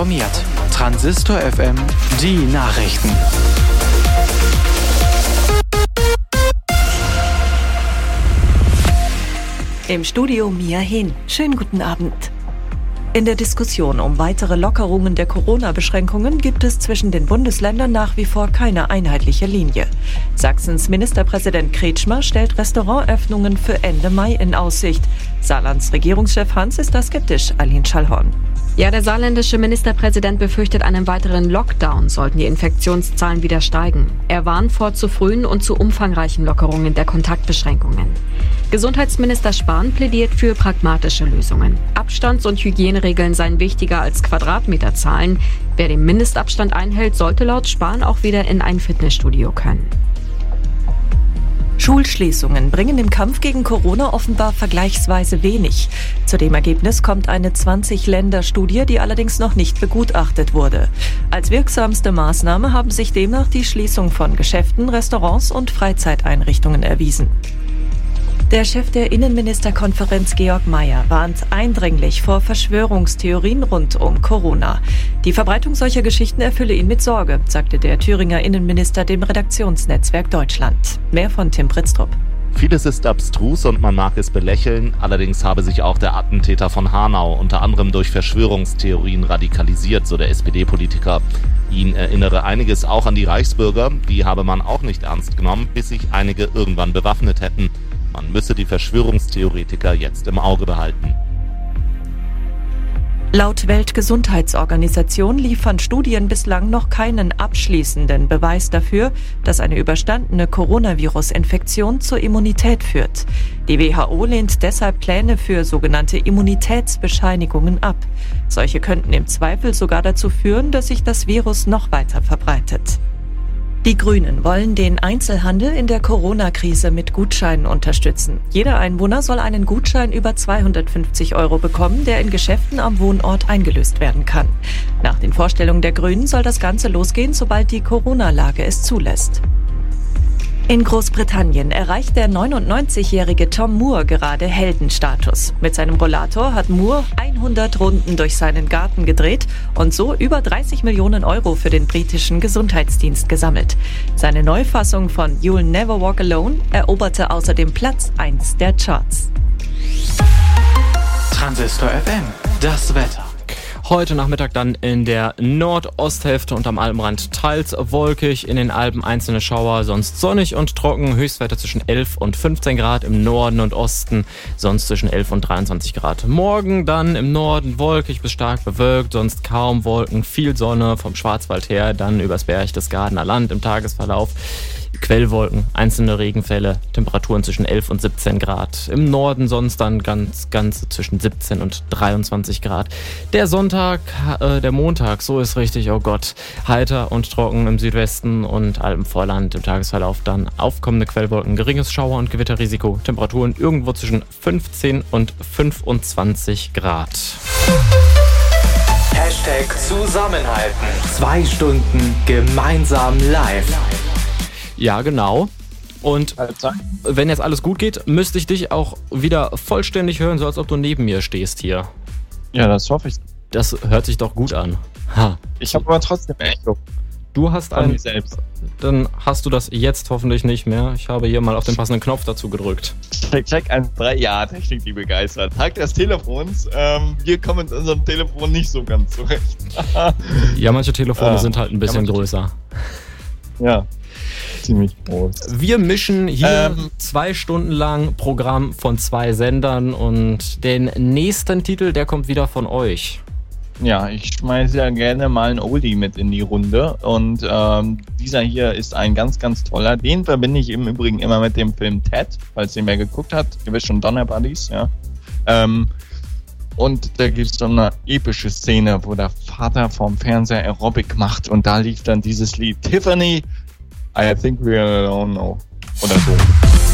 informiert. Transistor FM, die Nachrichten. Im Studio Mia Hehn. Schönen guten Abend. In der Diskussion um weitere Lockerungen der Corona-Beschränkungen gibt es zwischen den Bundesländern nach wie vor keine einheitliche Linie. Sachsens Ministerpräsident Kretschmer stellt Restaurantöffnungen für Ende Mai in Aussicht. Saarlands Regierungschef Hans ist da skeptisch, Aline Schallhorn. Ja, der saarländische Ministerpräsident befürchtet einen weiteren Lockdown, sollten die Infektionszahlen wieder steigen. Er warnt vor zu frühen und zu umfangreichen Lockerungen der Kontaktbeschränkungen. Gesundheitsminister Spahn plädiert für pragmatische Lösungen. Abstands- und Hygieneregeln seien wichtiger als Quadratmeterzahlen. Wer den Mindestabstand einhält, sollte laut Spahn auch wieder in ein Fitnessstudio können. Schulschließungen bringen im Kampf gegen Corona offenbar vergleichsweise wenig. Zu dem Ergebnis kommt eine 20-Länder-Studie, die allerdings noch nicht begutachtet wurde. Als wirksamste Maßnahme haben sich demnach die Schließung von Geschäften, Restaurants und Freizeiteinrichtungen erwiesen. Der Chef der Innenministerkonferenz Georg Mayer warnt eindringlich vor Verschwörungstheorien rund um Corona. Die Verbreitung solcher Geschichten erfülle ihn mit Sorge, sagte der Thüringer Innenminister dem Redaktionsnetzwerk Deutschland. Mehr von Tim Pritztrup. Vieles ist abstrus und man mag es belächeln, allerdings habe sich auch der Attentäter von Hanau unter anderem durch Verschwörungstheorien radikalisiert, so der SPD-Politiker. Ihn erinnere einiges auch an die Reichsbürger, die habe man auch nicht ernst genommen, bis sich einige irgendwann bewaffnet hätten. Man müsse die Verschwörungstheoretiker jetzt im Auge behalten. Laut Weltgesundheitsorganisation liefern Studien bislang noch keinen abschließenden Beweis dafür, dass eine überstandene Coronavirus-Infektion zur Immunität führt. Die WHO lehnt deshalb Pläne für sogenannte Immunitätsbescheinigungen ab. Solche könnten im Zweifel sogar dazu führen, dass sich das Virus noch weiter verbreitet. Die Grünen wollen den Einzelhandel in der Corona-Krise mit Gutscheinen unterstützen. Jeder Einwohner soll einen Gutschein über 250 Euro bekommen, der in Geschäften am Wohnort eingelöst werden kann. Nach den Vorstellungen der Grünen soll das Ganze losgehen, sobald die Corona-Lage es zulässt. In Großbritannien erreicht der 99-jährige Tom Moore gerade Heldenstatus. Mit seinem Rollator hat Moore 100 Runden durch seinen Garten gedreht und so über 30 Millionen Euro für den britischen Gesundheitsdienst gesammelt. Seine Neufassung von You'll Never Walk Alone eroberte außerdem Platz 1 der Charts. Transistor FM, das Wetter. Heute Nachmittag dann in der Nordosthälfte und am Alpenrand teils wolkig, in den Alpen einzelne Schauer, sonst sonnig und trocken, Höchstwerte zwischen 11 und 15 Grad im Norden und Osten, sonst zwischen 11 und 23 Grad. Morgen dann im Norden wolkig bis stark bewölkt, sonst kaum Wolken, viel Sonne vom Schwarzwald her, dann übers Berchtesgadener Land im Tagesverlauf. Quellwolken, einzelne Regenfälle, Temperaturen zwischen 11 und 17 Grad. Im Norden sonst dann ganz, ganz zwischen 17 und 23 Grad. Der Sonntag, äh, der Montag, so ist richtig, oh Gott, heiter und trocken im Südwesten und Alpenvorland im Tagesverlauf dann aufkommende Quellwolken, geringes Schauer- und Gewitterrisiko, Temperaturen irgendwo zwischen 15 und 25 Grad. Hashtag Zusammenhalten. Zwei Stunden gemeinsam live. Ja, genau. Und wenn jetzt alles gut geht, müsste ich dich auch wieder vollständig hören, so als ob du neben mir stehst hier. Ja, das hoffe ich. Das hört sich doch gut an. Ha. Ich habe aber trotzdem Echo. Du hast ein. selbst. Dann hast du das jetzt hoffentlich nicht mehr. Ich habe hier mal auf den passenden Knopf dazu gedrückt. Check, check, 1, 3, ja, Technik, die begeistert. Tag des Telefons. Ähm, wir kommen mit unserem Telefon nicht so ganz zurecht. Ja, manche Telefone Ah. sind halt ein bisschen Ja, größer. ja, ziemlich groß. Wir mischen hier Ähm. zwei Stunden lang Programm von zwei Sendern und den nächsten Titel, der kommt wieder von euch. Ja, ich schmeiße ja gerne mal einen Oldie mit in die Runde. Und ähm, dieser hier ist ein ganz, ganz toller. Den verbinde ich im Übrigen immer mit dem Film Ted, falls den wer geguckt hat. Ihr wisst schon Donner Buddies, ja. Ähm, und da gibt es so eine epische Szene, wo der Vater vom Fernseher Aerobic macht und da lief dann dieses Lied Tiffany, I think we are alone now. Oder so.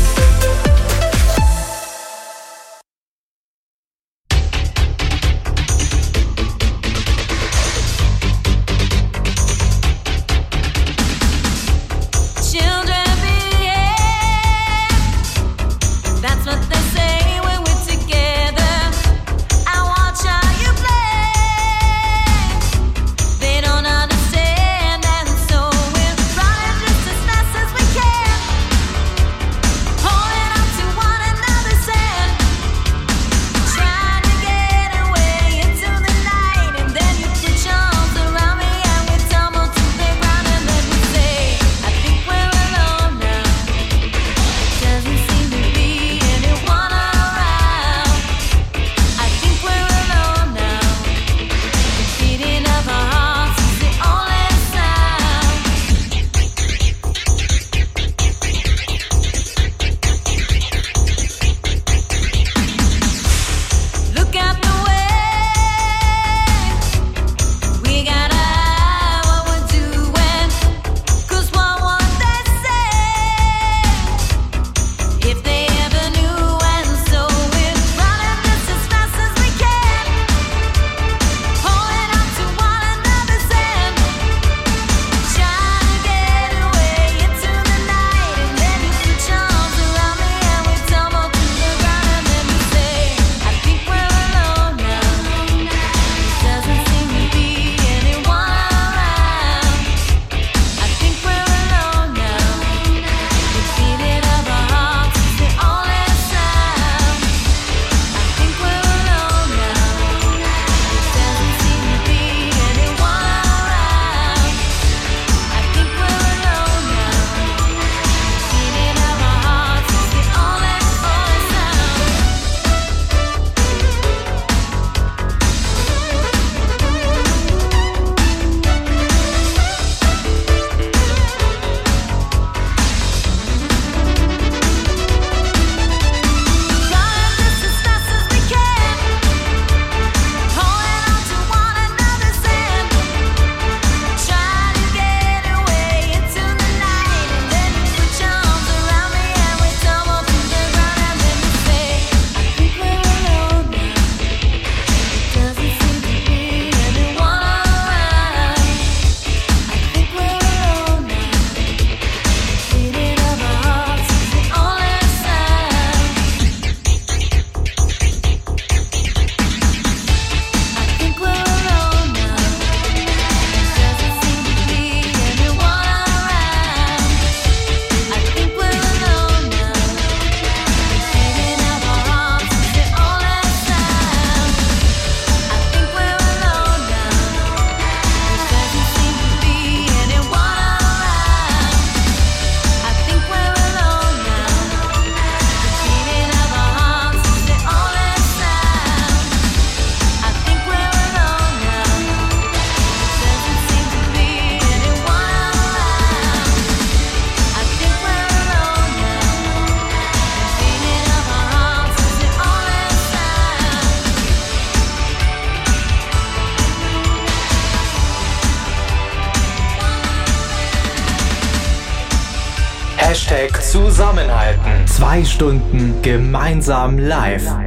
Zwei Stunden gemeinsam live.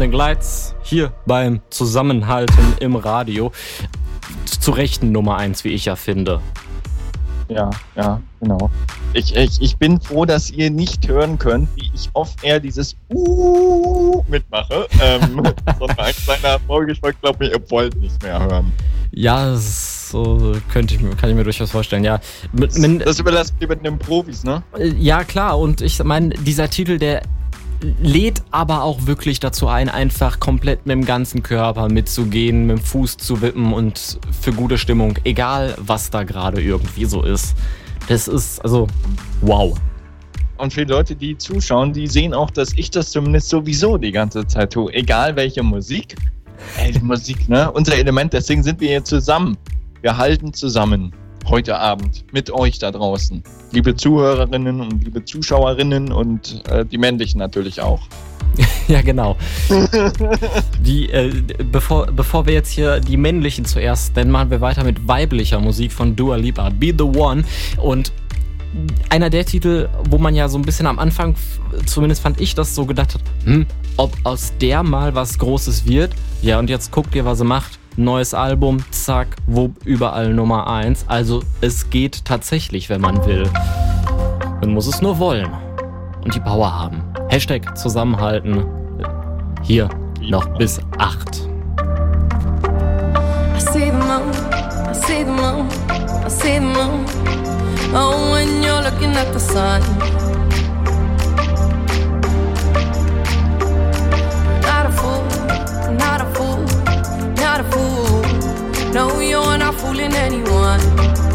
Blinding Lights, hier beim Zusammenhalten im Radio. Zu Rechten Nummer 1, wie ich ja finde. Ja, ja, genau. Ich, ich, ich bin froh, dass ihr nicht hören könnt, wie ich oft eher dieses Uh mitmache. Ähm, sondern ein kleiner Vorgeschmack, glaube ich, ihr wollt nicht mehr hören. Ja, so könnte ich mir, kann ich mir durchaus vorstellen, ja. Mit, mit, Das überlasst ihr mit den Profis, ne? Ja, klar. Und ich meine, dieser Titel, der lädt aber auch wirklich dazu ein, einfach komplett mit dem ganzen Körper mitzugehen, mit dem Fuß zu wippen und für gute Stimmung, egal was da gerade irgendwie so ist. Das ist, also, wow. Und für die Leute, die zuschauen, die sehen auch, dass ich das zumindest sowieso die ganze Zeit tue. Egal welche Musik. Ey, die Musik, ne? Unser Element, deswegen sind wir hier zusammen. Wir halten zusammen. Heute Abend mit euch da draußen. Liebe Zuhörerinnen und liebe Zuschauerinnen und äh, die männlichen natürlich auch. Ja, genau. Die, äh, bevor, bevor wir jetzt hier die männlichen zuerst, dann machen wir weiter mit weiblicher Musik von Dua Lipa, Be the One. Und einer der Titel, wo man ja so ein bisschen am Anfang, zumindest fand ich das so gedacht hat, hm, ob aus der mal was Großes wird. Ja, und jetzt guckt ihr, was sie macht. Neues Album, zack, wupp, überall Nummer 1. Also es geht tatsächlich, wenn man will. Man muss es nur wollen. Und die Power haben. Hashtag zusammenhalten. Hier noch bis 8. I see the moon, I see the moon. Oh, when you're looking at the sun. No, you're not fooling anyone.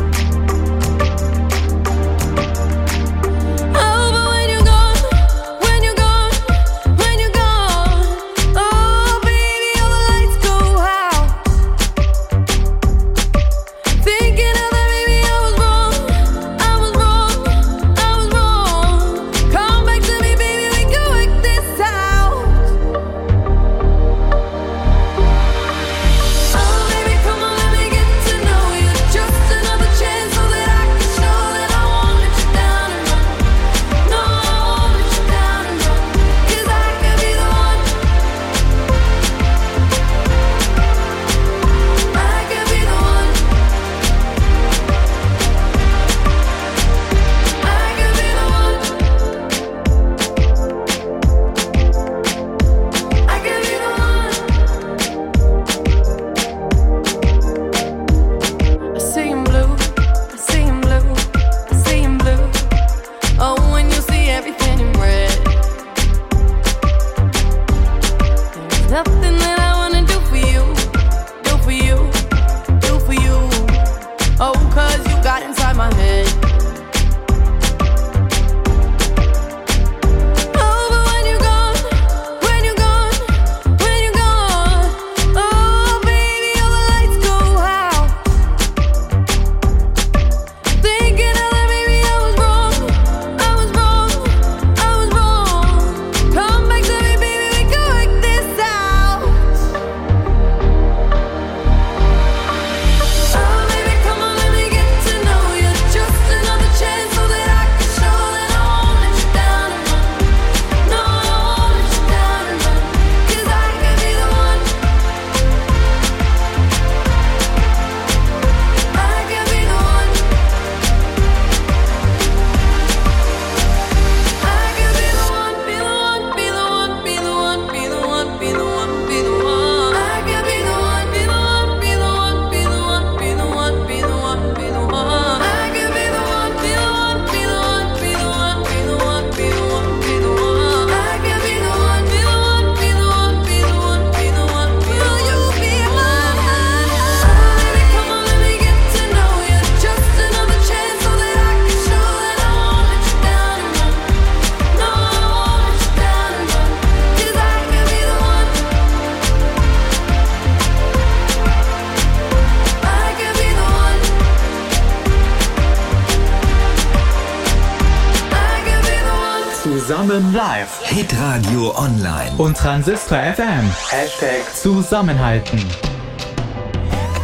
Und Transistor FM. Hashtag Zusammenhalten.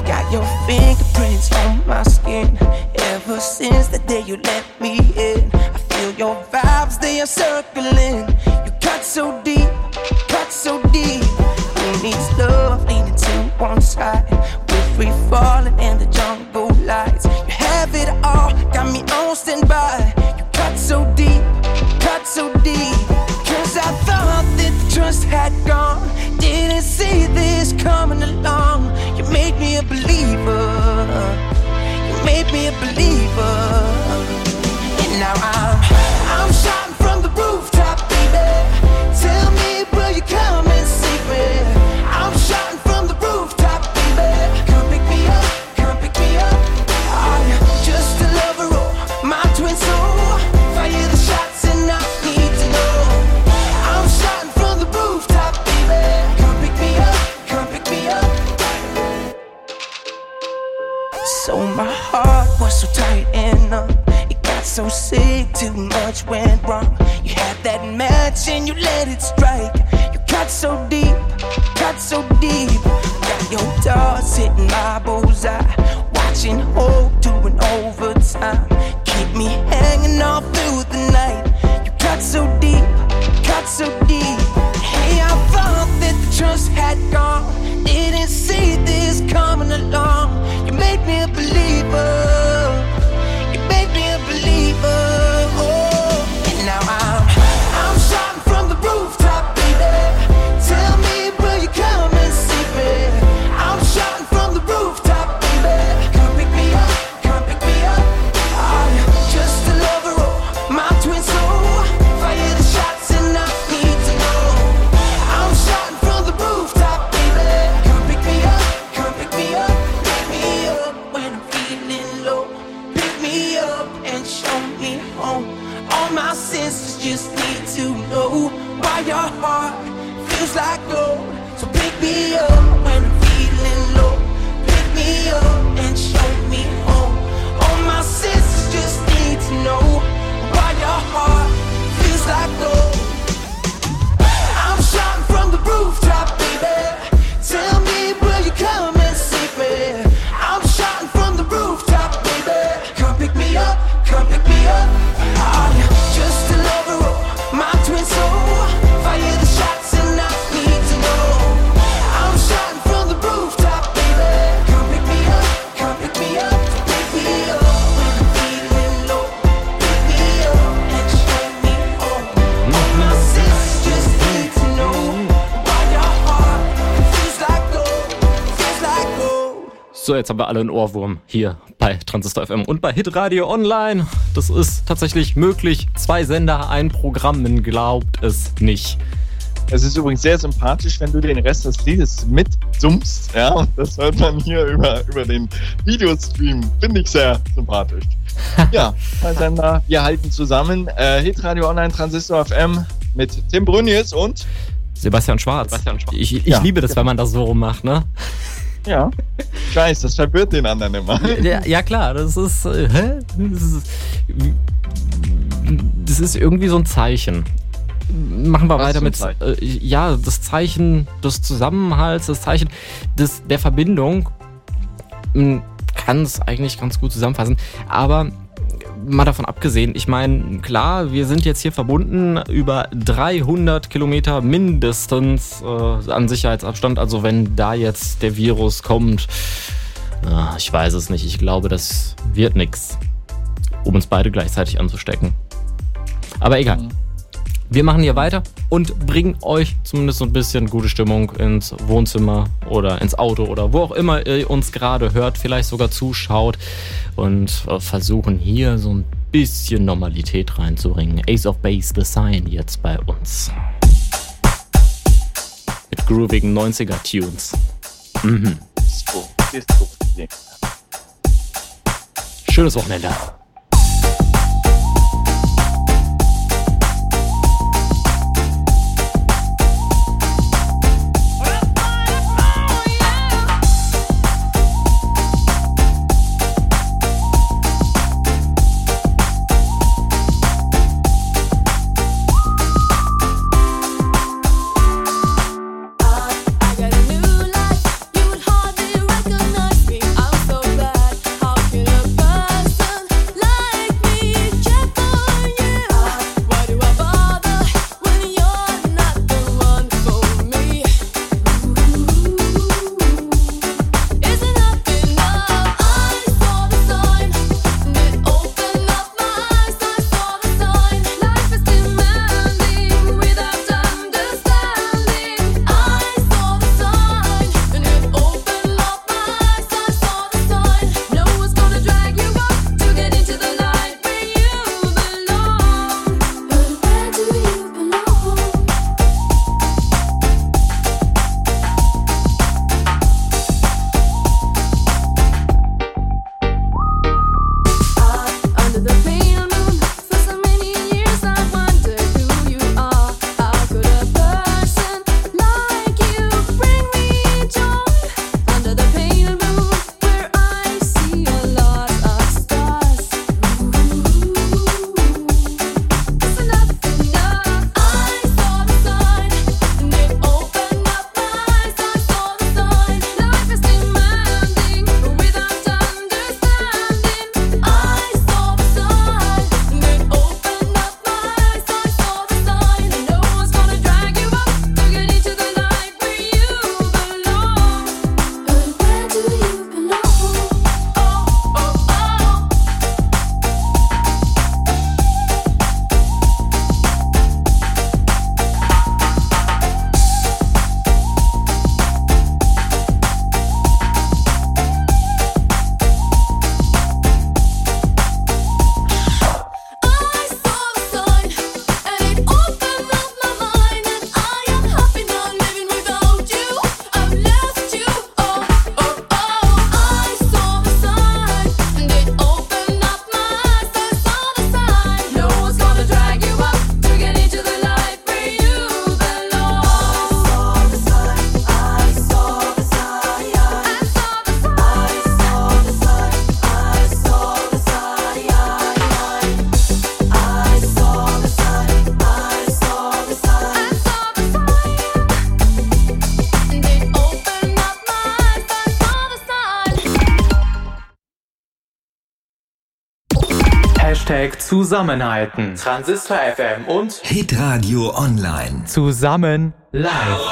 Got your fingerprints on my skin. Ever since the day you let me in, I feel your vibes, they are circling. You cut so deep, cut so deep. Who needs love leaning to one side? Trust had gone. Didn't see this coming along. You made me a believer. You made me a believer. Jetzt haben wir alle einen Ohrwurm hier bei Transistor FM und bei Hitradio Online. Das ist tatsächlich möglich. Zwei Sender, ein Programm, man glaubt es nicht. Es ist übrigens sehr sympathisch, wenn du den Rest des Liedes mitsummst, ja, und das hört man hier über, über den Videostream. Finde ich sehr sympathisch. ja, zwei Sender, wir halten zusammen. Äh, Hitradio Online Transistor FM mit Tim Brünjes und Sebastian Schwarz. Ich, ich Ja, liebe das, genau. wenn man das so rummacht, ne? Ja, ich weiß, das verwirrt den anderen immer. Ja, ja klar, das ist, äh, hä? Das ist, das ist irgendwie so ein Zeichen. Machen wir Was weiter mit, äh, ja, das Zeichen des Zusammenhalts, das Zeichen des, der Verbindung. Man kann es eigentlich ganz gut zusammenfassen. Aber mal davon abgesehen, ich meine, klar, wir sind jetzt hier verbunden über 300 Kilometer mindestens äh, an Sicherheitsabstand. Also wenn da jetzt der Virus kommt, ah, ich weiß es nicht. Ich glaube, das wird nix, um uns beide gleichzeitig anzustecken. Aber egal. Wir machen hier weiter und bringen euch zumindest so ein bisschen gute Stimmung ins Wohnzimmer oder ins Auto oder wo auch immer ihr uns gerade hört, vielleicht sogar zuschaut und äh, versuchen hier so ein bisschen Normalität reinzubringen. Ace of Base, The Sign jetzt bei uns. Mit groovigen 90er-Tunes. Mhm. Schönes Wochenende. Zusammenhalten. Transistor FM und Hitradio Online. zusammen live.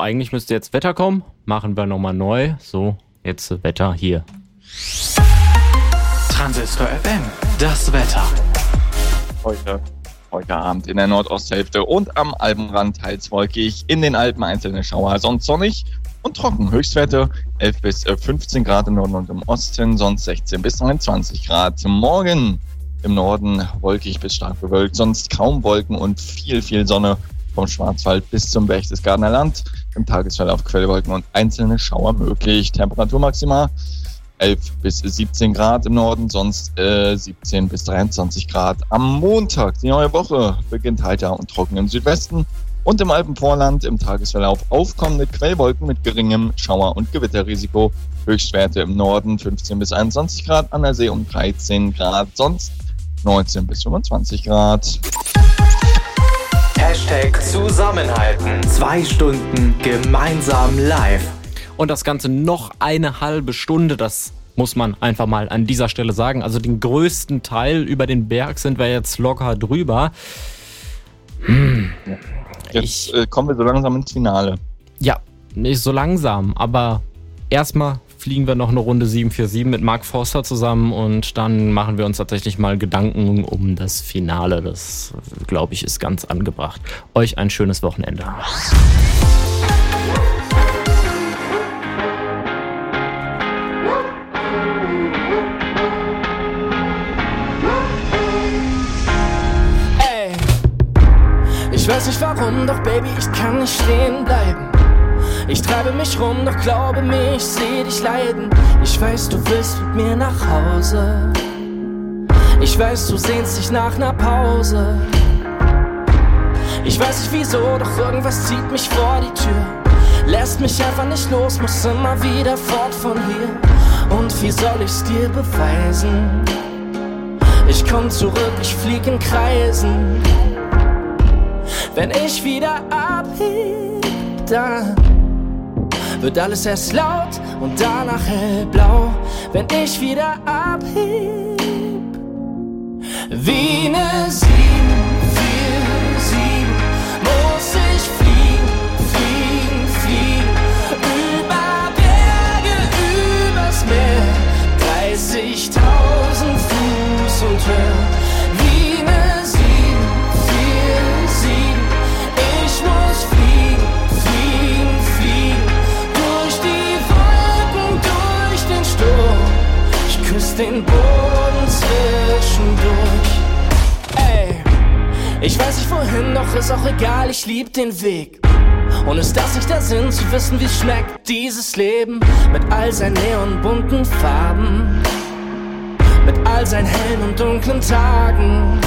So, eigentlich müsste jetzt Wetter kommen. Machen wir nochmal neu. So, jetzt Wetter hier. Transistor FM, das Wetter. Heute, heute Abend in der Nordosthälfte und am Alpenrand teils wolkig, in den Alpen einzelne Schauer, sonst sonnig und trocken. Höchstwerte 11 bis äh, 15 Grad im Norden und im Osten, sonst 16 bis 23 Grad. Morgen im Norden wolkig bis stark bewölkt, sonst kaum Wolken und viel, viel Sonne vom Schwarzwald bis zum Berchtesgadener Land. Im Tagesverlauf Quellwolken und einzelne Schauer möglich. Temperatur maximal 11 bis 17 Grad im Norden, sonst äh, 17 bis 23 Grad. Am Montag, die neue Woche, beginnt heiter und trocken im Südwesten und im Alpenvorland im Tagesverlauf aufkommende Quellwolken mit geringem Schauer- und Gewitterrisiko. Höchstwerte im Norden 15 bis 21 Grad, an der See um 13 Grad, sonst 19 bis 25 Grad. Hashtag Zusammenhalten. Zwei Stunden gemeinsam live. Und das Ganze noch eine halbe Stunde, das muss man einfach mal an dieser Stelle sagen. Also den größten Teil über den Berg sind wir jetzt locker drüber. Hm. Jetzt äh, kommen wir so langsam ins Finale. Ja, nicht so langsam, aber erstmal fliegen wir noch eine Runde 747 mit Mark Forster zusammen und dann machen wir uns tatsächlich mal Gedanken um das Finale. Das, glaube ich, ist ganz angebracht. Euch ein schönes Wochenende. Ey, ich weiß nicht warum, doch Baby, ich kann nicht stehen bleiben. Ich treibe mich rum, doch glaube mir, ich seh dich leiden. Ich weiß, du willst mit mir nach Hause. Ich weiß, du sehnst dich nach ner Pause. Ich weiß nicht wieso, doch irgendwas zieht mich vor die Tür. Lässt mich einfach nicht los, muss immer wieder fort von hier. Und wie soll ich's dir beweisen? Ich komm zurück, ich flieg in Kreisen. Wenn ich wieder abheb, dann wird alles erst laut und danach hellblau. Wenn ich wieder abheb, wie ne 747 muss ich fliegen, fliegen, fliegen. Über Berge, übers Meer, 30.000 Fuß und höher. Den Boden zwischendurch. Ey, ich weiß nicht wohin, doch ist auch egal, ich lieb den Weg. Und ist das nicht der Sinn, zu wissen, wie schmeckt dieses Leben? Mit all seinen neonbunten Farben, mit all seinen hellen und dunklen Tagen.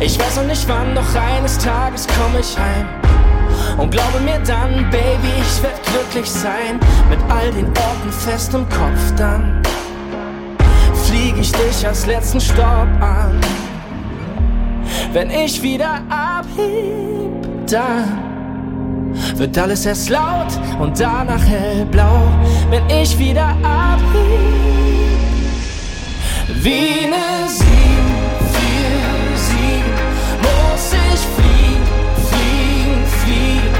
Ich weiß noch nicht wann, doch eines Tages komm ich heim. Und glaube mir dann, Baby, ich werd glücklich sein. Mit all den Orten fest im Kopf dann. Ich dich als letzten Stopp an. Wenn ich wieder abheb, dann wird alles erst laut und danach hellblau. Wenn ich wieder abheb, wie ne 747 muss ich fliegen, fliegen, fliegen.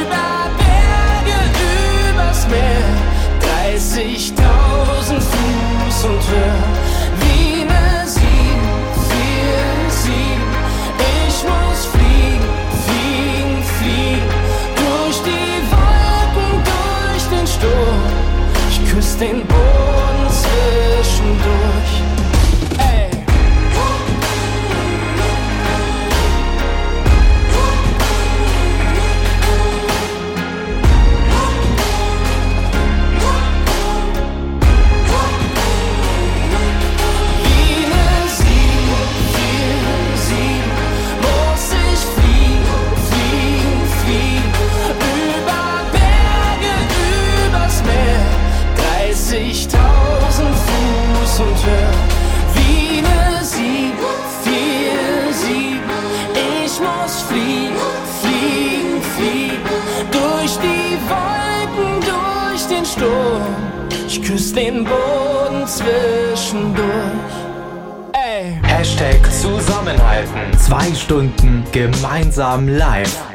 Über Berge, übers Meer, 30.000 Höher. Wie ne 747, ich muss fliegen, fliegen, fliegen. Durch die Wolken, durch den Sturm. Ich küsse den Boden zwischendurch. Den Boden zwischendurch. Ey. Hashtag Zusammenhalten. Zwei Stunden gemeinsam live.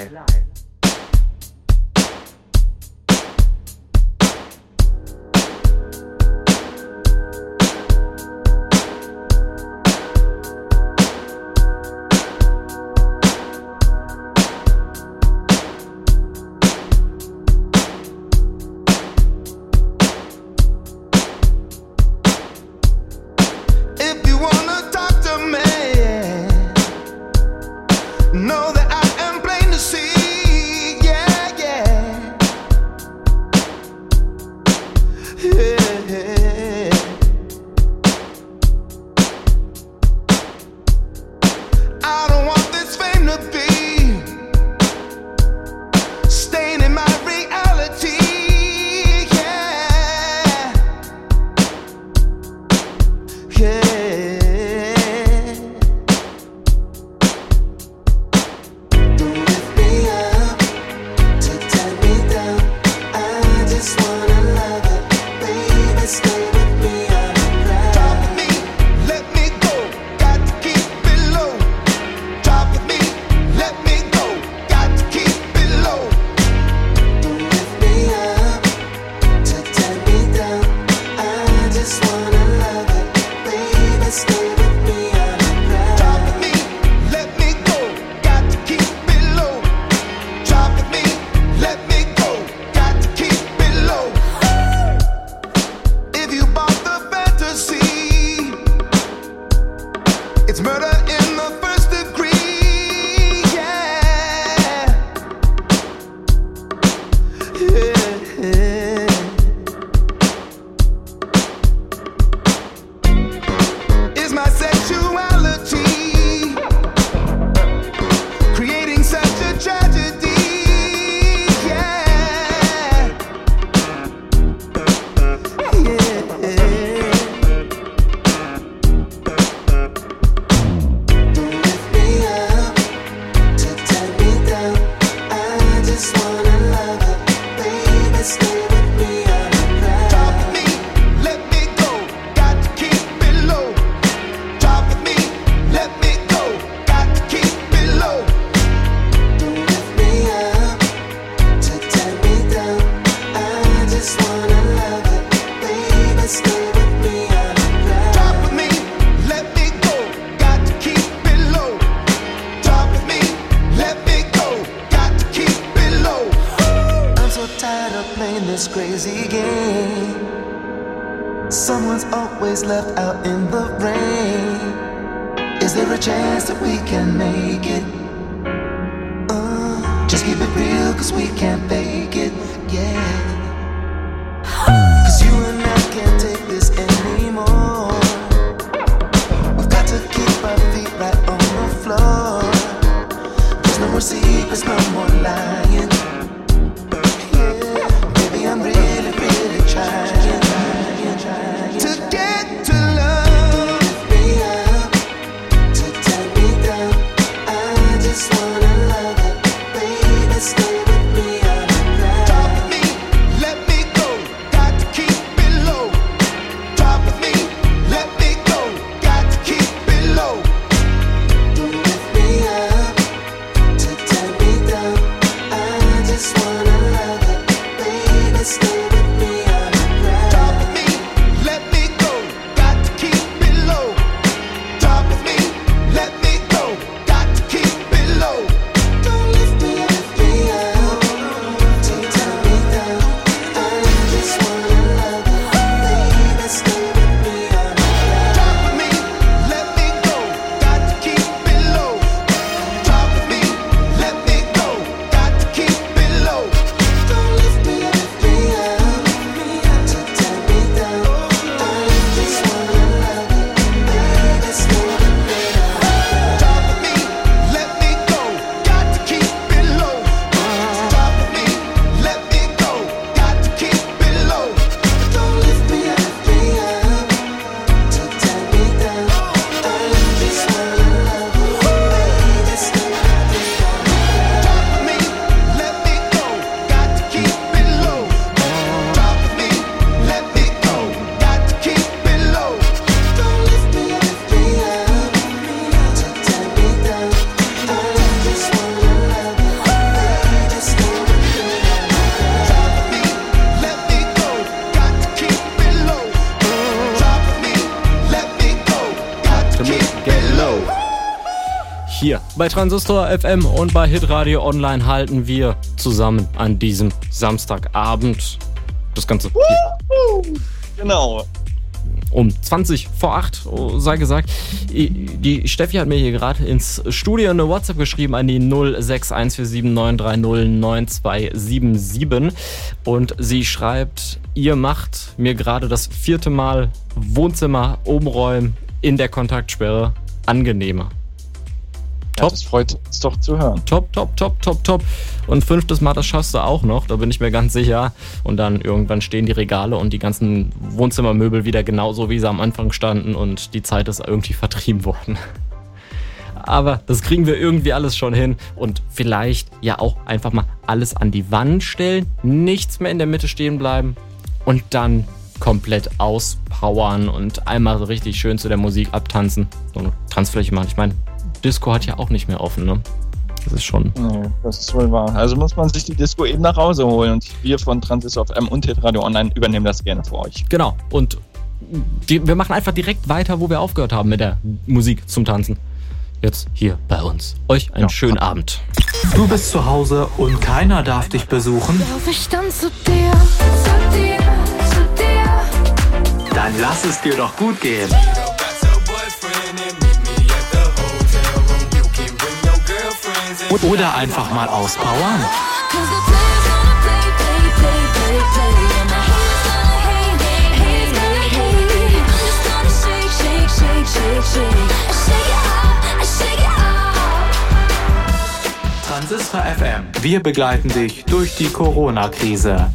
This crazy game. Someone's always left out in the rain. Is there a chance that we can make it? Uh, just keep it real, cause we can't fake it, yeah. Cause you and I can't take this anymore. We've got to keep our feet right on the floor. There's no more secrets, no more lying. Bei Transistor FM und bei Hitradio Online halten wir zusammen an diesem Samstagabend das Ganze hier Genau. um 20 vor 8, oh, sei gesagt. Die Steffi hat mir hier gerade ins Studio eine WhatsApp geschrieben an die 061479309277 und sie schreibt, ihr macht mir gerade das vierte Mal Wohnzimmer umräumen in der Kontaktsperre angenehmer. Top. das freut uns doch zu hören. Top, top, top, top, top. Und fünftes Mal, das schaffst du auch noch, da bin ich mir ganz sicher. Und dann irgendwann stehen die Regale und die ganzen Wohnzimmermöbel wieder genauso, wie sie am Anfang standen und die Zeit ist irgendwie vertrieben worden. Aber das kriegen wir irgendwie alles schon hin und vielleicht ja auch einfach mal alles an die Wand stellen, nichts mehr in der Mitte stehen bleiben und dann komplett auspowern und einmal so richtig schön zu der Musik abtanzen. So eine Tanzfläche machen. Ich meine, Disco hat ja auch nicht mehr offen, ne? Das ist schon. Nee, das ist wohl wahr. Also muss man sich die Disco eben nach Hause holen und wir von Transistor FM und Hitradio Online übernehmen das gerne für euch. Genau. Und die, wir machen einfach direkt weiter, wo wir aufgehört haben mit der Musik zum Tanzen. Jetzt hier bei uns. Euch einen schönen Abend. Du bist zu Hause und keiner darf dich besuchen? Lauf ich dann zu dir, zu dir, zu dir. Dann lass es dir doch gut gehen. I shake it off. Transistor FM. Wir begleiten dich durch die Corona-Krise.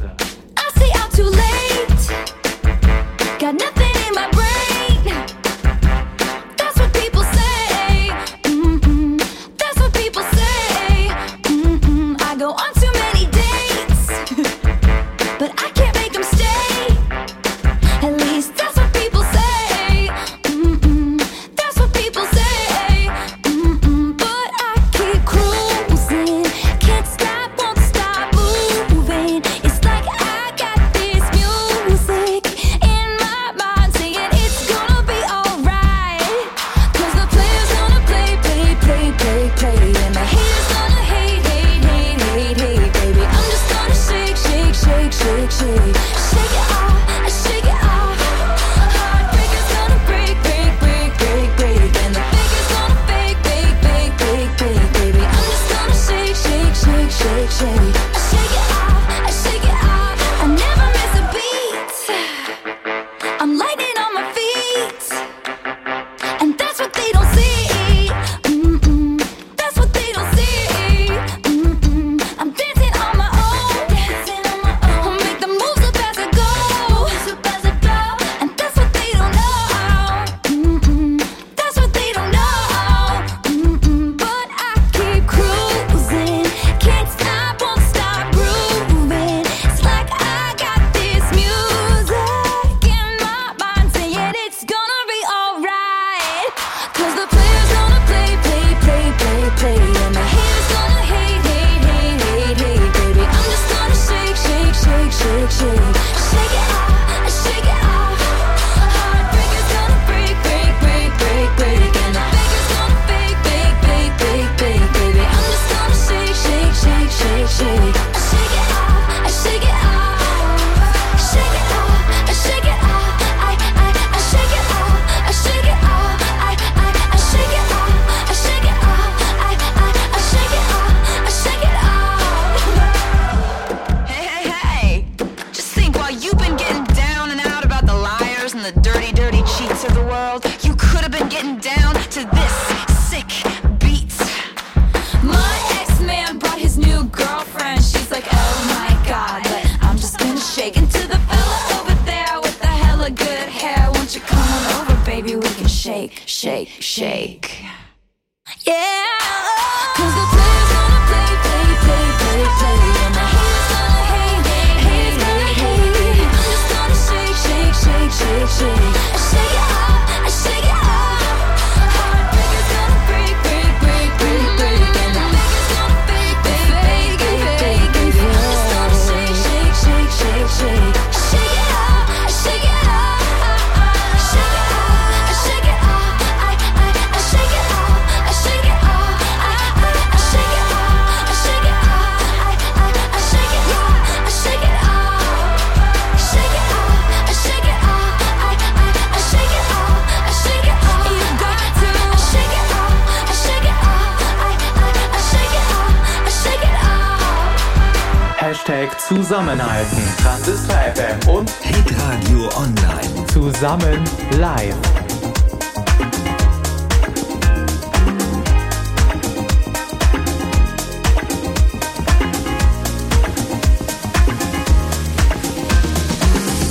Hashtag Zusammenhalten. Transistor FM und Radio Online. Zusammen live.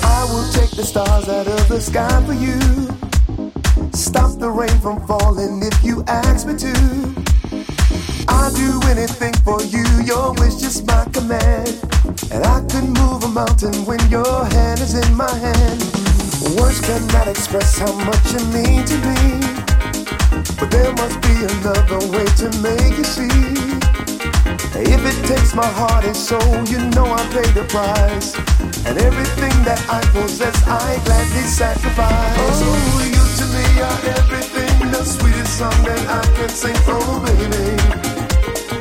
I will take the stars out of the sky for you. Stop the rain from falling if you ask me to. I'd do anything for you. Your wish is my command. And I could move a mountain when your hand is in my hand. Words cannot express how much you mean to me. But there must be another way to make you see. If it takes my heart and soul, you know I pay the price. And everything that I possess, I gladly sacrifice. Oh, you to me are everything, the sweetest song that I can sing. Oh, baby.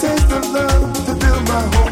taste of love to build my hopes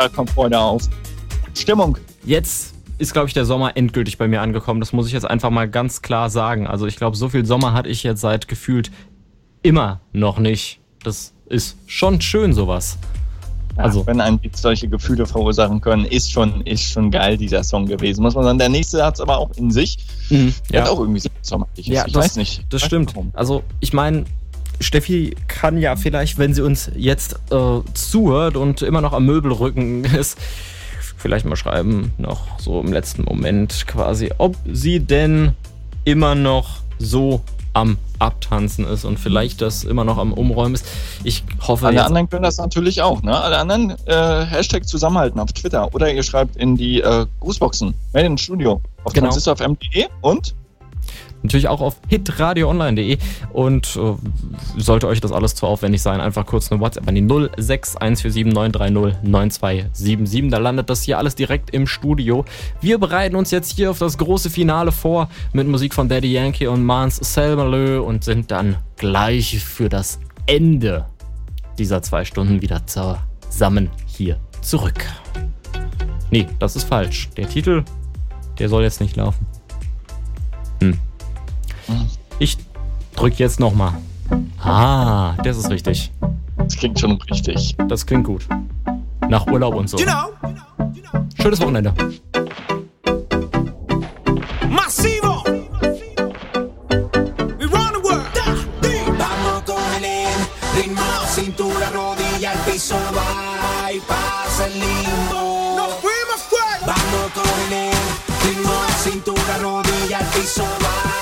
Da kommt Freude auf. Stimmung. Jetzt ist, glaube ich, der Sommer endgültig bei mir angekommen. Das muss ich jetzt einfach mal ganz klar sagen. Also ich glaube, so viel Sommer hatte ich jetzt seit gefühlt immer noch nicht. Das ist schon schön, sowas. Also, wenn ein Beat solche Gefühle verursachen können, ist schon, ist schon geil, dieser Song gewesen. Muss man sagen, der nächste hat es aber auch in sich. Mhm, ja. hat auch irgendwie so sommerlich. Ja, ich das, weiß nicht. Das Weiß stimmt. warum. Also ich meine, Steffi kann ja vielleicht, wenn sie uns jetzt äh, zuhört und immer noch am Möbelrücken ist, vielleicht mal schreiben, noch so im letzten Moment quasi, ob sie denn immer noch so am Abtanzen ist und vielleicht das immer noch am Umräumen ist. Ich hoffe Alle anderen können das natürlich auch, ne? Alle anderen äh, Hashtag zusammenhalten auf Twitter oder ihr schreibt in die äh, Grußboxen, Made in Studio auf Genau. transistorfm.de und Natürlich auch auf hitradioonline.de und äh, sollte euch das alles zu aufwendig sein, einfach kurz eine WhatsApp an die 061479309277. Da landet das hier alles direkt im Studio. Wir bereiten uns jetzt hier auf das große Finale vor mit Musik von Daddy Yankee und Mans Selmalö und sind dann gleich für das Ende dieser zwei Stunden wieder zusammen hier zurück. Nee, das ist falsch. Der Titel, der soll jetzt nicht laufen. Ich drück jetzt nochmal. Ah, das ist richtig. Das klingt schon richtig. Das klingt gut. Nach Urlaub und so. Know, Schönes Wochenende. masivo. We run the world. Vamos con el ritmo, cintura, rodilla, al piso, va y pasa el limbo. Nos fuimos fuera. Vamos con el ritmo, cintura, rodilla, al piso, va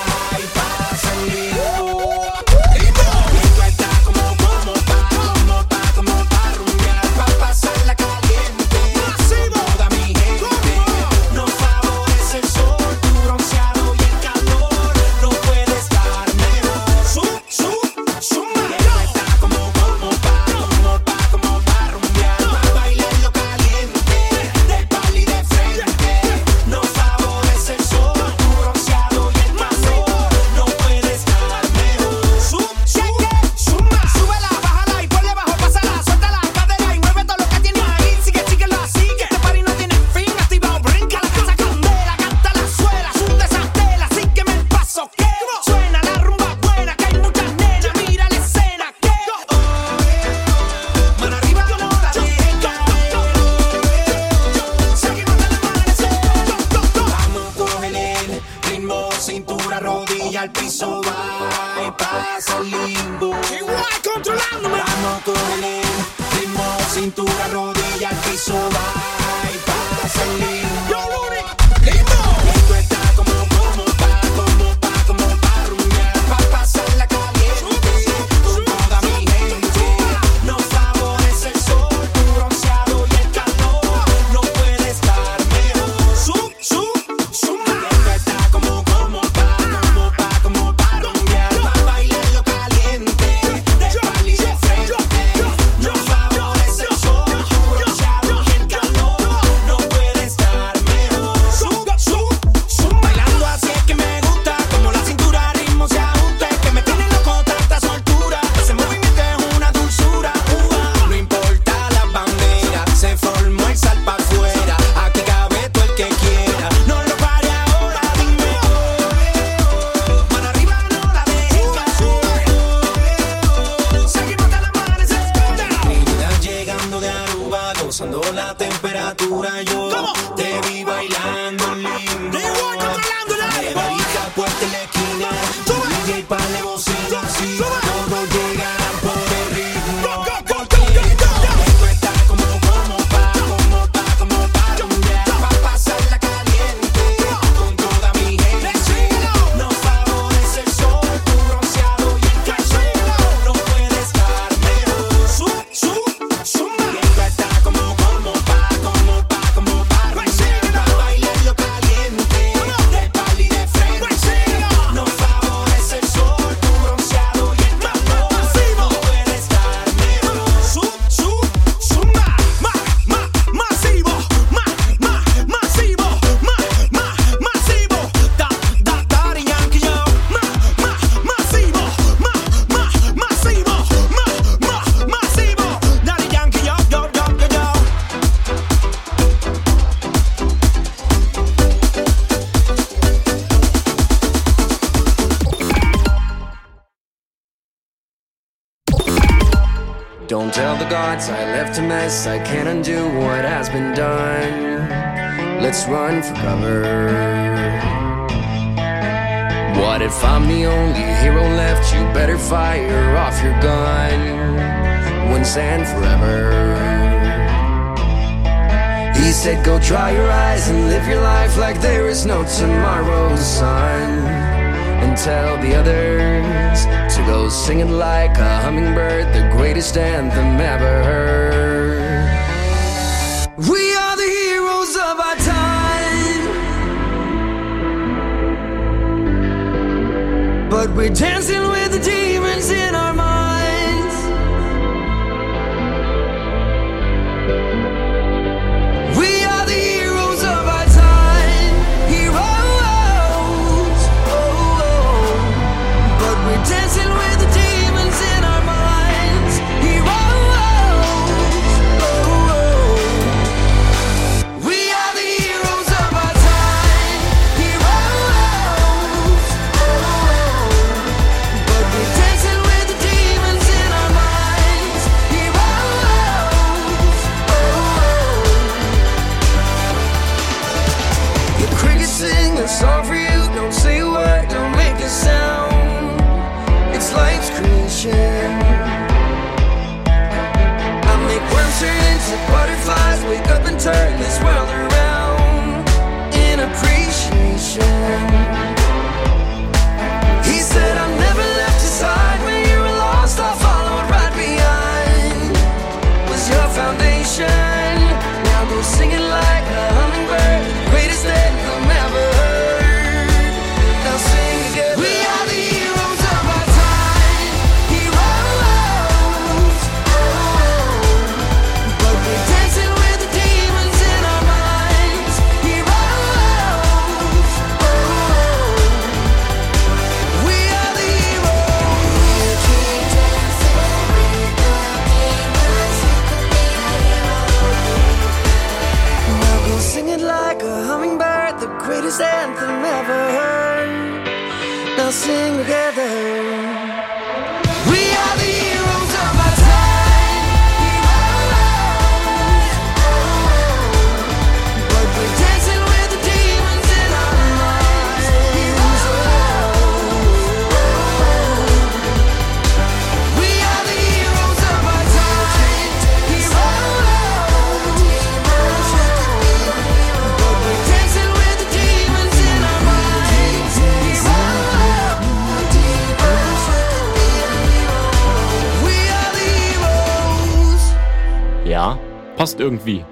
Ja, passt irgendwie.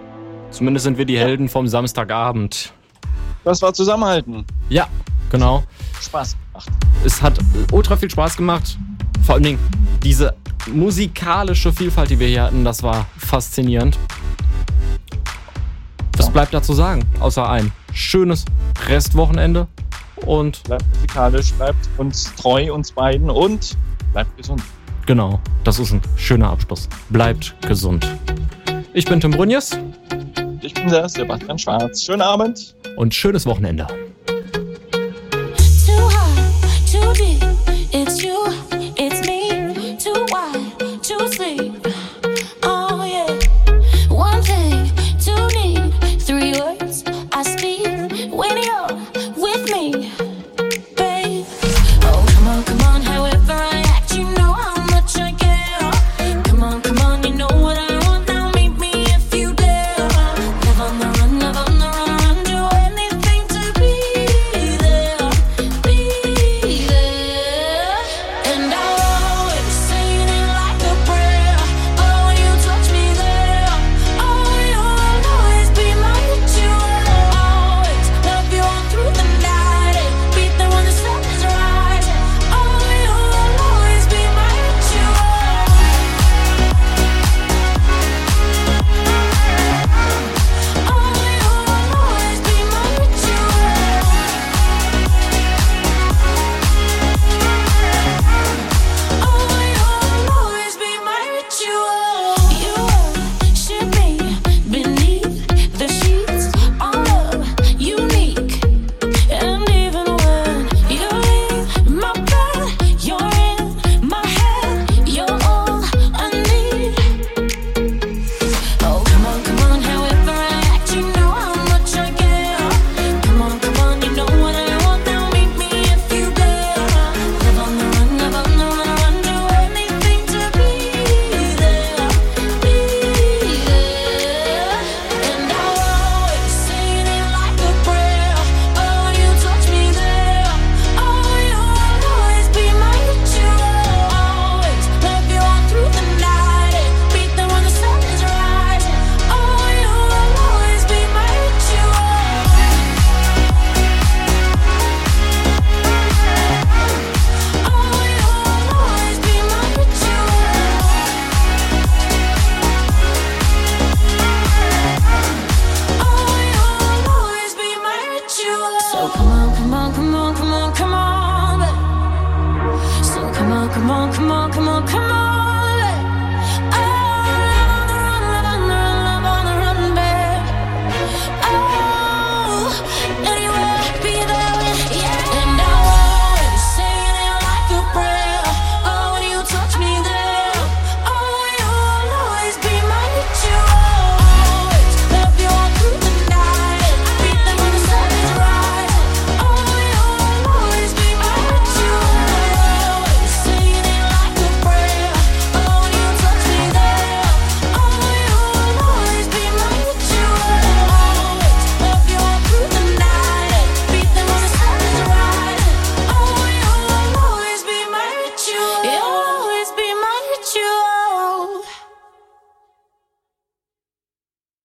Zumindest sind wir die Helden vom Samstagabend. Das war zusammenhalten. Ja, genau. Spaß gemacht. Es hat ultra viel Spaß gemacht. Vor allen Dingen diese musikalische Vielfalt, die wir hier hatten, das war faszinierend. Was bleibt dazu sagen? Außer ein schönes Restwochenende und. Bleibt musikalisch, bleibt uns treu, uns beiden und bleibt gesund. Genau, das ist ein schöner Abschluss. Bleibt gesund. Ich bin Tim Brunjes. Ich bin der Sebastian Schwarz. Schönen Abend. Und schönes Wochenende.